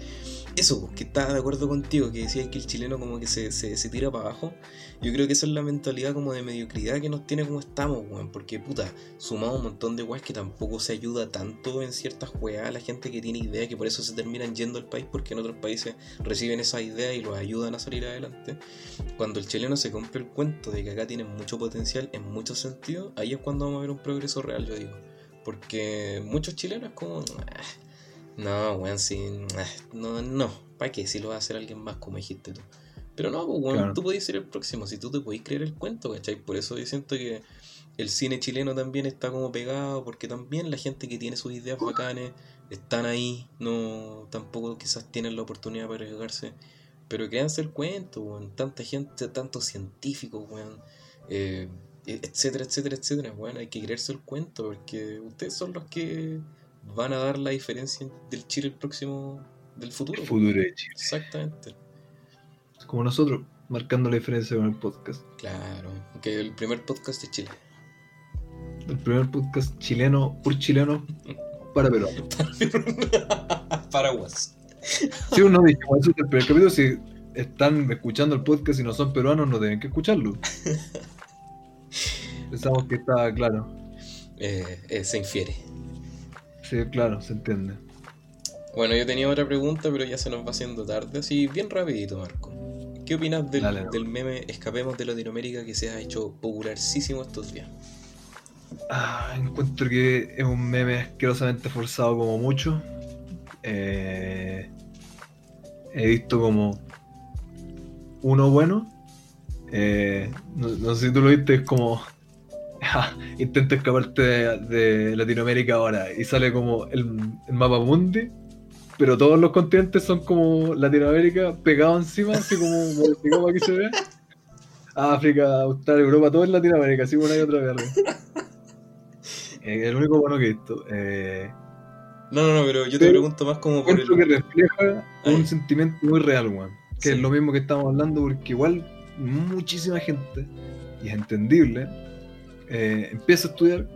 eso, pues, que estaba de acuerdo contigo, que decía que el chileno como que se, se, tira para abajo. Yo creo que esa es la mentalidad como de mediocridad que nos tiene como estamos, weón. Porque, puta, sumamos un montón de weas que tampoco se ayuda tanto en ciertas weas a la gente que tiene ideas, que por eso se terminan yendo al país, porque en otros países reciben esas ideas y los ayudan a salir adelante. Cuando el chileno se compra el cuento de que acá tienen mucho potencial en muchos sentidos, ahí es cuando vamos a ver un progreso real, yo digo. Porque muchos chilenos como... "Ah, No, weón, sí... ah, No, no. ¿Para qué? Si lo va a hacer alguien más, como dijiste tú. Pero no, pues, weón, Claro. tú podés ser el próximo, si tú te podés creer el cuento, ¿cachai? Por eso yo siento que el cine chileno también está como pegado, porque también la gente que tiene sus ideas bacanes están ahí, no tampoco quizás tienen la oportunidad para arriesgarse. Pero créanse el cuento, weón. Tanta gente, tantos científicos, weón. eh, etcétera, etcétera, etcétera, weón. Hay que creerse el cuento porque ustedes son los que van a dar la diferencia del Chile el próximo, del futuro. El futuro de Chile. Exactamente. Como nosotros, marcando la diferencia con el podcast. Claro. Que el primer podcast de Chile. El primer podcast chileno, por chileno, para peruanos. Paraguas. Si uno dijimos eso en el primer capítulo, si están escuchando el podcast y no son peruanos, no tienen que escucharlo. Pensamos que estaba claro. Eh, eh, se infiere. Sí, claro, se entiende. Bueno, yo tenía otra pregunta, pero ya se nos va haciendo tarde. Así, bien rapidito, Marco. ¿Qué opinas del, Dale, no. del meme Escapemos de Latinoamérica que se ha hecho popularísimo estos días? Ah, encuentro que es un meme asquerosamente forzado como mucho. Eh, he visto como uno bueno. Eh, no, no sé si tú lo viste, es como ja, intenta escaparte de, de Latinoamérica ahora y sale como el, el mapa mundi, pero todos los continentes son como Latinoamérica pegado encima, así como modificado para que se vea. África, Australia, Europa, todo es Latinoamérica, así una y otra vez. Eh, el único bueno que he visto. Eh, No, no, no, pero yo te Pero pregunto más como por encuentro que el... refleja Ahí. un sentimiento muy real, weón. Que Sí. es lo mismo que estamos hablando, porque igual muchísima gente, y es entendible, eh, empieza a estudiar,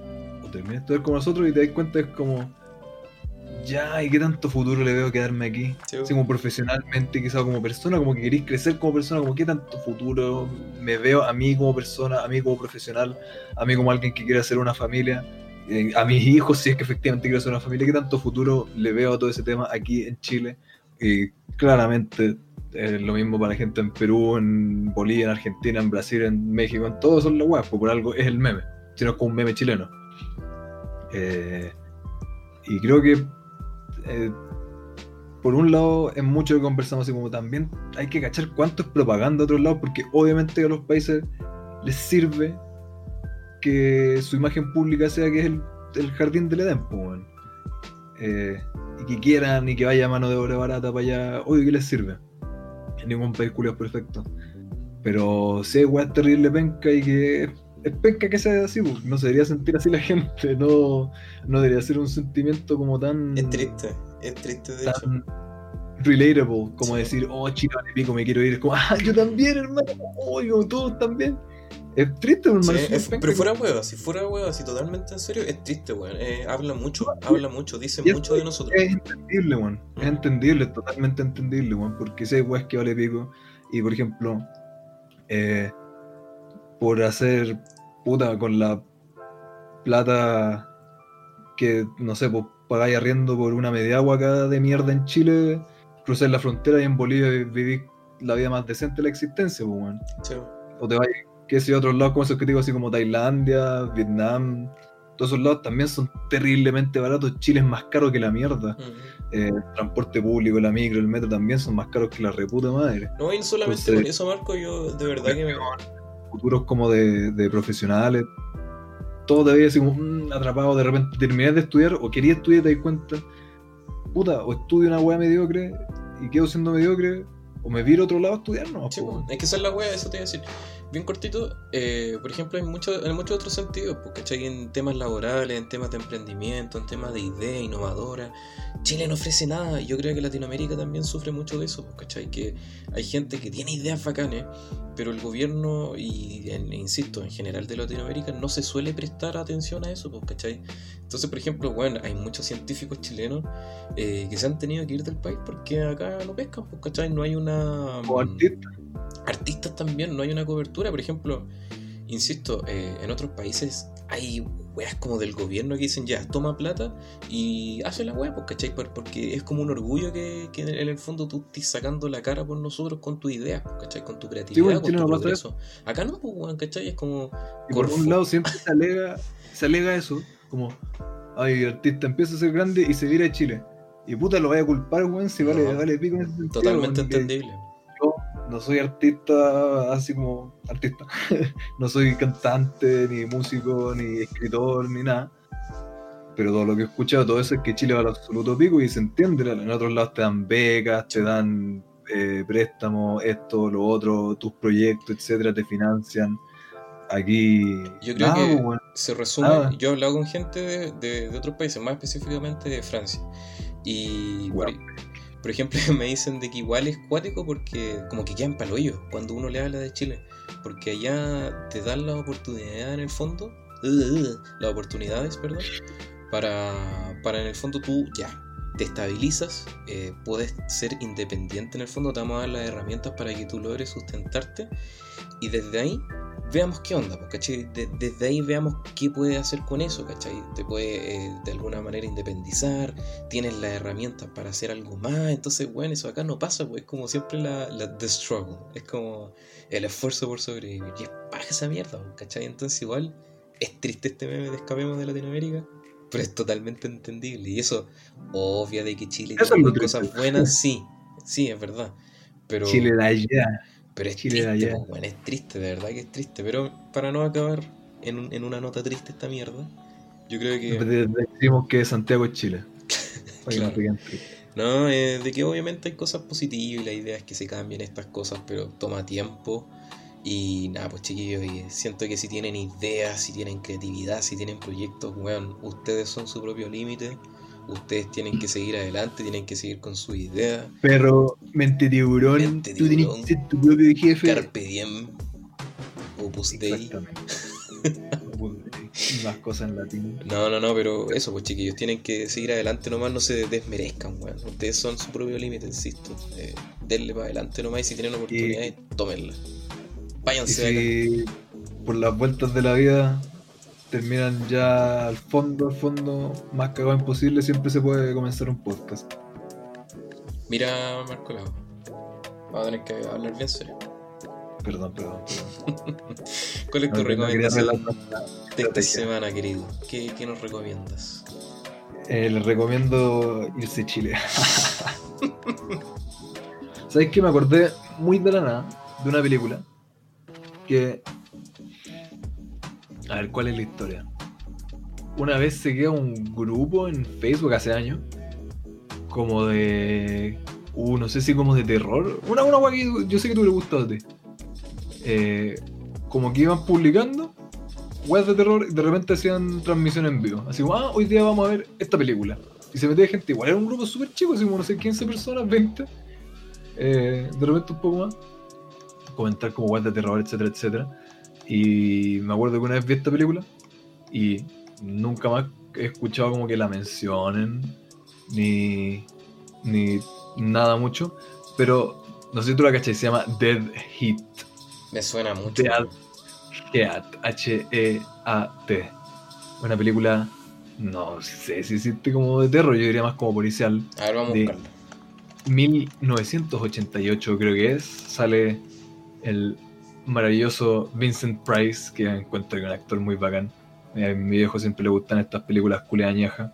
o termina de estudiar como nosotros, y te das cuenta es como ya, ¿y qué tanto futuro le veo quedarme aquí? Sí, Así como profesionalmente, quizá como persona, como que queréis crecer como persona, como qué tanto futuro me veo a mí como persona, a mí como profesional, a mí como alguien que quiere hacer una familia, eh, a mis hijos si es que efectivamente quiero hacer una familia, qué tanto futuro le veo a todo ese tema aquí en Chile. Y claramente es lo mismo para la gente en Perú, en Bolivia, en Argentina, en Brasil, en México, en todos son las weas, pues por algo es el meme, sino es como un meme chileno. Eh, y creo que eh, por un lado es mucho que conversamos así como también hay que cachar cuánto es propaganda a otros lados porque obviamente a los países les sirve que su imagen pública sea que es el, el jardín del Edén weón. Eh, y que quieran y que vaya mano de obra barata para allá obvio que les sirve ningún culiao es perfecto pero si hay weas terrible penca y que es penca que sea así, pues, no se debería sentir así la gente, no, no debería ser un sentimiento como tan, Es triste, es triste de hecho. relatable, como Sí. decir, oh chico, vale pico, me quiero ir, es como, ah, yo también, hermano, oh, como todos también. Es triste, hermano. Sí, es pero fuera huevo, si fuera huevo, así totalmente en serio, es triste, weón. Eh, habla mucho, habla mucho, dice mucho de nosotros. Es entendible, weón. Es Mm. entendible, es totalmente entendible, weón. Porque si hay weas que vale pico. Y por ejemplo, eh, por hacer puta con la plata que, no sé, pues pagáis arriendo por una media agua acá de mierda en Chile, cruzáis la frontera y en Bolivia vivís la vida más decente de la existencia, pues, weón. Sí. O te vais, que a otros lados como esos que digo, así como Tailandia, Vietnam. Todos esos lados también son terriblemente baratos. Chile es más caro que la mierda. Eh, el transporte público, la micro, el metro también son más caros que la reputa madre. No, y solamente Entonces- por eso, Marco, yo de verdad que me. Futuros como de, de profesionales, todo te veía así como mm, atrapado. De repente terminé de estudiar o quería estudiar y te das cuenta, puta, o estudio una weá mediocre y quedo siendo mediocre, o me viro a otro lado a estudiar, no. Sí, po. es que esa es la wea, eso te iba a decir. Bien cortito, eh, por ejemplo, en, muchos en muchos otros sentidos, ¿cachai? En temas laborales, en temas de emprendimiento, en temas de idea innovadora. Chile no ofrece nada y yo creo que Latinoamérica también sufre mucho de eso, pues, ¿cachai? Que hay gente que tiene ideas bacanes, pero el gobierno, y insisto, en general de Latinoamérica, no se suele prestar atención a eso, pues, ¿cachai? Entonces, por ejemplo, bueno, hay muchos científicos chilenos eh, que se han tenido que ir del país porque acá no pescan, pues, ¿cachai? No hay una... artistas también, no hay una cobertura. Por ejemplo, insisto, eh, en otros países hay weas como del gobierno que dicen ya, toma plata y hace la wea, pues, Porque es como un orgullo que, que en el fondo tú estés sacando la cara por nosotros con tu idea, pues, ¿cachai? Con tu creatividad, bueno, en con tu progreso. Acá no, pues, weón, ¿cachai? Es como. Y por un lado siempre se alega, se alega eso, como, ay, el artista empieza a ser grande y se vira a Chile. Y puta, lo vaya a culpar, weón, si vale, No. vale pico en ese sentido, Totalmente entendible. No soy artista, así como artista. no soy cantante, ni músico, ni escritor, ni nada. Pero todo lo que he escuchado, todo eso es que Chile va al absoluto pico y se entiende. En otros lados te dan becas, te dan eh, préstamos, esto, lo otro, tus proyectos, etcétera, te financian. Aquí. Yo creo nada, que- weón. se resume, Nada. yo he hablado con gente de, de- de otros países, más específicamente de Francia. Y por, Wow. Por ejemplo me dicen de que igual es cuático porque como que quedan palo hoyo cuando uno le habla de Chile. Porque allá te dan la oportunidad en el fondo, las oportunidades, perdón, para, para en el fondo tú ya te estabilizas, eh, puedes ser independiente en el fondo, te vamos a dar las herramientas para que tú logres sustentarte y desde ahí veamos qué onda, pues, ¿cachai? De- desde ahí veamos qué puedes hacer con eso, ¿cachai? Te puede eh, de alguna manera independizar, tienes las herramientas para hacer algo más, entonces, bueno, eso acá no pasa, pues es como siempre la, la the struggle, es como el esfuerzo por sobrevivir, y es paja esa mierda, pues, ¿cachai? Entonces igual es triste este meme de escapemos de Latinoamérica, pero es totalmente entendible, y eso, obvio de que Chile tiene cosas buenas, sí, sí, es verdad, pero... Chile de allá. Pero es Chile de triste, allá. pues, weón, es triste, de verdad que es triste. Pero para no acabar en, un- en una nota triste esta mierda, yo creo que. De- de- Decimos que Santiago es Chile. Claro. No, eh, de que obviamente hay cosas positivas y la idea es que se cambien estas cosas, pero toma tiempo. Y nada, pues chiquillos, y siento que si tienen ideas, si tienen creatividad, si tienen proyectos, weón, ustedes son su propio límite. Ustedes tienen que seguir adelante, tienen que seguir con su idea. Pero, mente tiburón, Mente tú tienes que ser tu propio jefe. Carpe diem, Opus Dei. Más cosas en latín. No, no, no, pero eso, pues chiquillos, tienen que seguir adelante nomás, no se desmerezcan, weón. Ustedes son su propio límite, insisto. Eh, denle para adelante nomás y si tienen oportunidades, tómenla. Y Váyanse si por las vueltas de la vida terminan ya al fondo, al fondo, más cagado imposible, siempre se puede comenzar un podcast. Mira, Marco Lago. Vamos a tener que hablar bien serio. Perdón, perdón, perdón. ¿Cuál es tu No, recomendación de esta semana, querido? ¿Qué, qué nos recomiendas? Eh, les recomiendo irse a Chile. ¿Sabes qué? Me acordé muy de la nada de una película que. A ver, ¿cuál es la historia? Una vez se queda un grupo en Facebook hace años, como de. Uh, no sé si como de terror. Una, una que yo sé que tú le gustó a ti. Eh, como que iban publicando weas de terror y de repente hacían transmisión en vivo. Así como, ah, hoy día vamos a ver esta película. Y se metía gente, igual era un grupo súper chico, así como, no sé, 15 personas, 20. Eh, de repente un poco más. Comentar como weas de terror, etcétera, etcétera. Y me acuerdo que una vez vi esta película y nunca más he escuchado como que la mencionen, ni, ni nada mucho. Pero no sé si tú la cachai, se llama Dead Heat. Me suena mucho. Dead Heat, H-E-A-T. Una película, no sé si existe como de terror, yo diría más como policial. A ver, vamos a de- buscarla. 1988 creo que es, sale el maravilloso Vincent Price, que encuentro que un actor muy bacán. Eh, A mi viejo siempre le gustan estas películas culeañejas.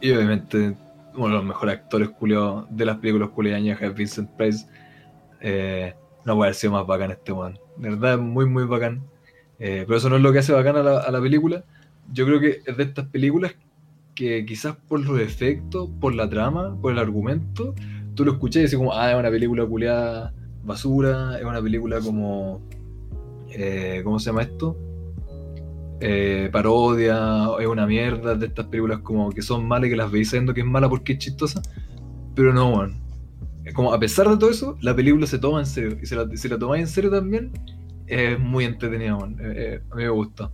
Y obviamente uno de los mejores actores culiados de las películas culeañejas es Vincent Price. Eh, no puede haber sido más bacán este one. De verdad muy muy bacán. Eh, pero eso no es lo que hace bacán a la, película. Yo creo que es de estas películas que quizás por los efectos, por la trama, por el argumento, tú lo escuchás y decís como, ah, es una película culiada basura, es una película como, eh, ¿cómo se llama esto? Eh, parodia, es una mierda de estas películas como que son malas y que las veis sabiendo que es mala porque es chistosa, pero no, man. Como, a pesar de todo eso, la película se toma en serio, y si la, si la tomáis en serio también, es muy entretenida, man. Eh, eh, a mí me gusta.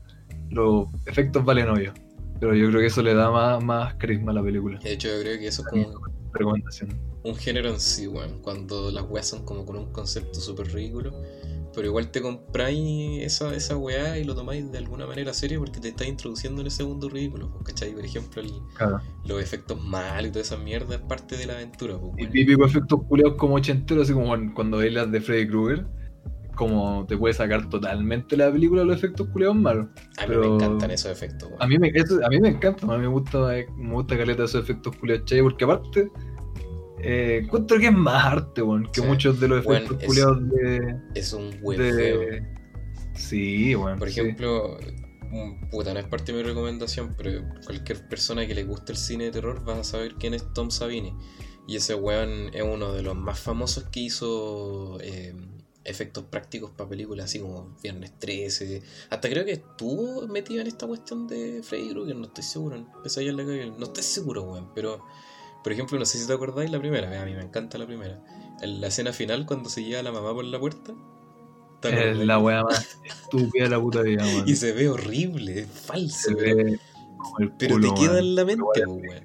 Los efectos valen hoyo, pero yo creo que eso le da más, más carisma a la película. De hecho, yo creo que eso es como Recomendación. Un género en sí, weón. Cuando las weas son como con un concepto súper ridículo. Pero igual te compráis esa, esa weá y lo tomáis de alguna manera serio porque te estáis introduciendo en ese mundo ridículo. pues, ¿Cachai? Por ejemplo, el- Claro. los efectos mal y toda esa mierda es parte de la aventura. Pues, Y típico efectos culeados como ochenteros, así como cuando- veis las de Freddy Krueger, como te puede sacar totalmente la película los efectos culeados malos. A mí pero- me encantan esos efectos, weón. A mí me, eso- a mí me encanta, a mí me gusta, me gusta caleta esos efectos culeados chay, porque aparte eh, encuentro que es más arte, weón, que Sí. muchos de los Bueno, efectos es- culeados de, Es un buen feo. Sí, bueno. Por ejemplo, mm, puta, no es parte de mi recomendación, pero cualquier persona que le guste el cine de terror va a saber quién es Tom Savini. Y ese weón es uno de los más famosos que hizo eh, efectos prácticos para películas así como Viernes 13. Hasta creo que estuvo metido en esta cuestión de Freddy Krueger, no estoy seguro. la calle, no estoy seguro, weón. Pero, por ejemplo, no sé si te acordáis la primera, a mí me encanta la primera. En la escena final, cuando se lleva a la mamá por la puerta. ¿te Es la wea más estúpida de la puta vida, weón. Y se ve horrible, es falso, Se pero, ve como el pero culo, te queda en la mente, weón.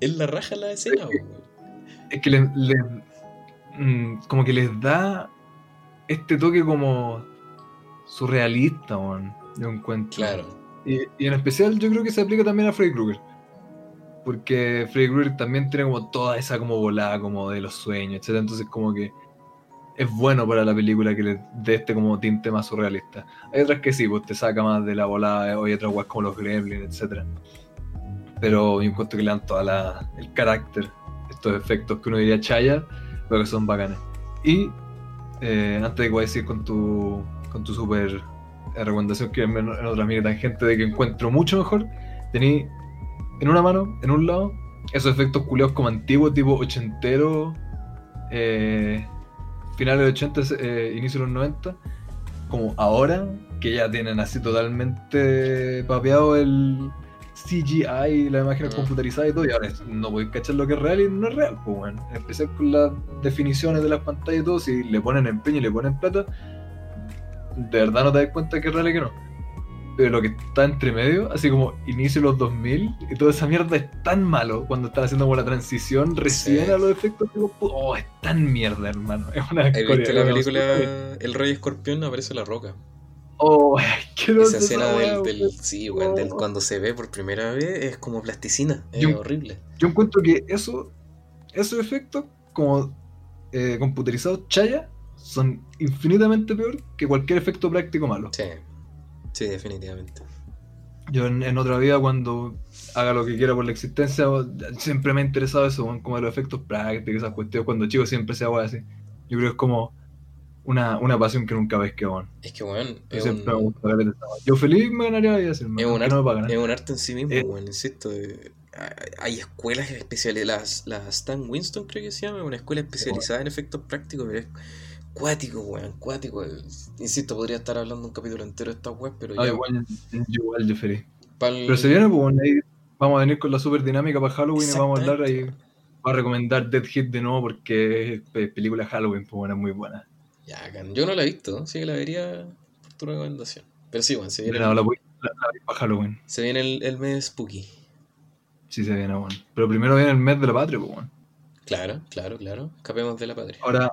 Es la raja la escena, weón. Es que les, les- mm, como que les da este toque como surrealista, weón. Yo encuentro. Claro. Y, y en especial yo creo que se aplica también a Freddy Krueger. Porque Freddy Krueger también tiene como toda esa como volada como de los sueños, etc. Entonces como que es bueno para la película que le dé este como tinte más surrealista. Hay otras que sí, pues te saca más de la volada, hay otras guas como los gremlins, etc. Pero yo encuentro que le dan toda la, el carácter, estos efectos que uno diría chaya, pero que son bacanes. Y eh, antes de que voy a decir con tu, con tu super recomendación que en, en otra mini tangente de que encuentro mucho mejor, tení en una mano, en un lado, esos efectos culeados como antiguos, tipo ochentero, eh, finales de 80, eh, inicio de los 90, como ahora, que ya tienen así totalmente papeado el CGI, la imagen Mm. computarizada y todo, y ahora no podéis cachar lo que es real y no es real, pues bueno. En especial con las definiciones de las pantallas y todo, si le ponen empeño y le ponen plata, de verdad no te das cuenta que es real y que no. Pero lo que está entre medio, así como inicio de los 2000, y toda esa mierda es tan malo cuando están haciendo como la transición recién Sí. a los efectos. Digo, oh, es tan mierda, hermano. Es una ¿Has visto la película El Rey Escorpión? Aparece la roca. Oh, asquerosa Esa escena del, del- sí, weón, del Oh. cuando se ve por primera vez es como plasticina, es Yo- horrible. Yo encuentro que eso, esos efectos, como eh, computerizados chaya, son infinitamente peor que cualquier efecto práctico malo. Sí, sí, definitivamente. Yo en, en otra vida, cuando haga lo que quiera por la existencia, siempre me ha interesado eso, como los efectos prácticos, esas cuestiones. Cuando chico siempre se hago así. Yo creo que es como una, una pasión que nunca pesqué, weón. Es que, weón, Yo es siempre me un, weá. Yo feliz me ganaría la vida, si es un no me arte, es un arte en sí mismo, Eh. weón, insisto. eh, hay escuelas especiales, las, la Stan Winston creo que se llama, una escuela especializada en efectos prácticos, pero es cuático, weón, cuático. Insisto, podría estar hablando un capítulo entero de esta web, pero Ah, ya. igual, yo igual, pa'l- Pero se viene, pues, bueno, ahí vamos a venir con la super dinámica para Halloween y vamos a hablar ahí. Voy a recomendar Dead Hit de nuevo porque es pe- película Halloween, pues bueno, es muy buena. Ya, yo no la he visto, así que la vería por tu recomendación. Pero sí, weón, se viene, la voy la, la vi para Halloween. se viene el, el mes spooky. Sí se viene, bueno. Pero primero viene el mes de la patria, pues bueno. Claro, claro, claro. Escapemos de la patria. Ahora,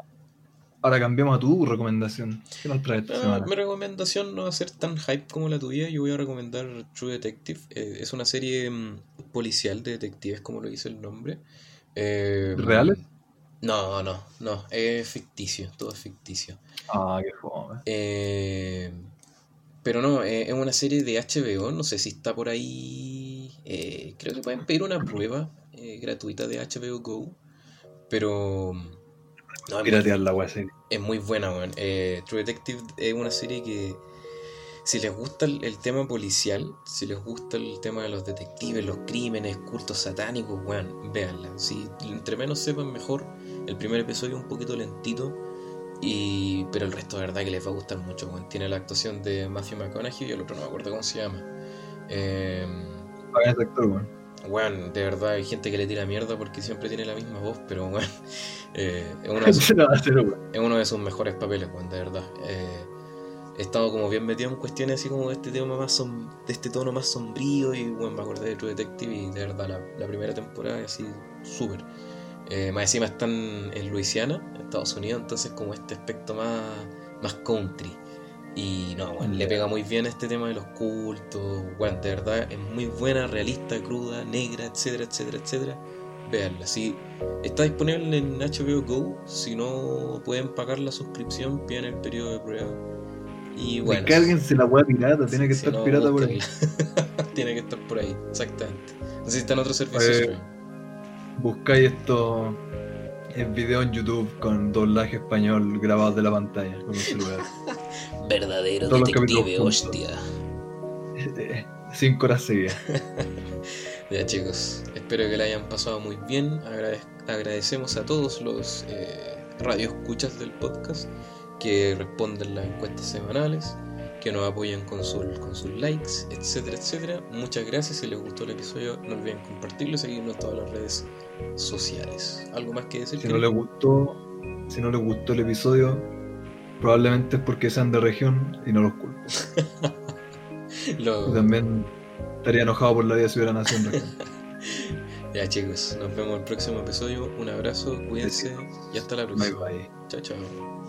ahora cambiamos a tu recomendación. ¿Qué nos trae esta Ah, semana? mi recomendación no va a ser tan hype como la tuya. Yo voy a recomendar True Detective. Eh, es una serie mm, policial de detectives, como lo dice el nombre. Eh, ¿Reales? No, no, no. Es ficticio. Todo es ficticio. Ah, qué fome. Eh, pero no, eh, es una serie de HBO. No sé si está por ahí. eh, creo que pueden pedir una prueba gratuita de HBO Go. Pero. No, es muy Piratear la wea serie. es muy buena, weón. Eh, True Detective es una serie que, si les gusta el, el tema policial, si les gusta el tema de los detectives, los crímenes, cultos satánicos, weón, véanla. Si entre menos sepan, mejor. El primer episodio es un poquito lentito, y, pero el resto de verdad que les va a gustar mucho, weón. Tiene la actuación de Matthew McConaughey y el otro no me acuerdo cómo se llama. Eh, Pagan ese actor, weón. Weón, de verdad hay gente que le tira mierda porque siempre tiene la misma voz, pero weón, eh, es de sus uno de sus mejores papeles, Juan, de verdad. Eh, he estado como bien metido en cuestiones así como de este tema más som- de este tono más sombrío y bueno, me acordé de True Detective y de verdad la, la primera temporada es así súper. Eh, más encima están en Luisiana, en Estados Unidos, entonces como este aspecto más, más country. Y no, bueno, le pega muy bien este tema de los cultos, bueno, de verdad es muy buena, realista, cruda, negra, etcétera, etcétera, etcétera. Veanla, si está disponible en HBO Go, si no pueden pagar la suscripción, piden el periodo de prueba. Y bueno, Descárguense la wea pirata, tiene que si estar no, pirata por ahí. tiene que estar por ahí, exactamente. Necesitan otro servicio. Eh. Buscáis estos eh, videos en YouTube con doblaje español grabados de la pantalla con el celular. Verdadero todos detective, hostia. Cinco horas seguidas. Ya chicos, espero que la hayan pasado muy bien. Agrade- agradecemos a todos los eh, radioescuchas del podcast que responden las encuestas semanales, que nos apoyan con, sus- con sus likes, etcétera, etcétera. Muchas gracias. Si les gustó el episodio, no olviden compartirlo y seguirnos en todas las redes sociales. ¿Algo más que decir? Si no les gustó, si no les gustó el episodio, probablemente es porque sean de región y no los culpo. Lo- también estaría enojado por la vida si hubiera nacido en región. Ya chicos, nos vemos en el próximo episodio. Un abrazo, cuídense y hasta la Bye próxima. bye. Chao, chao.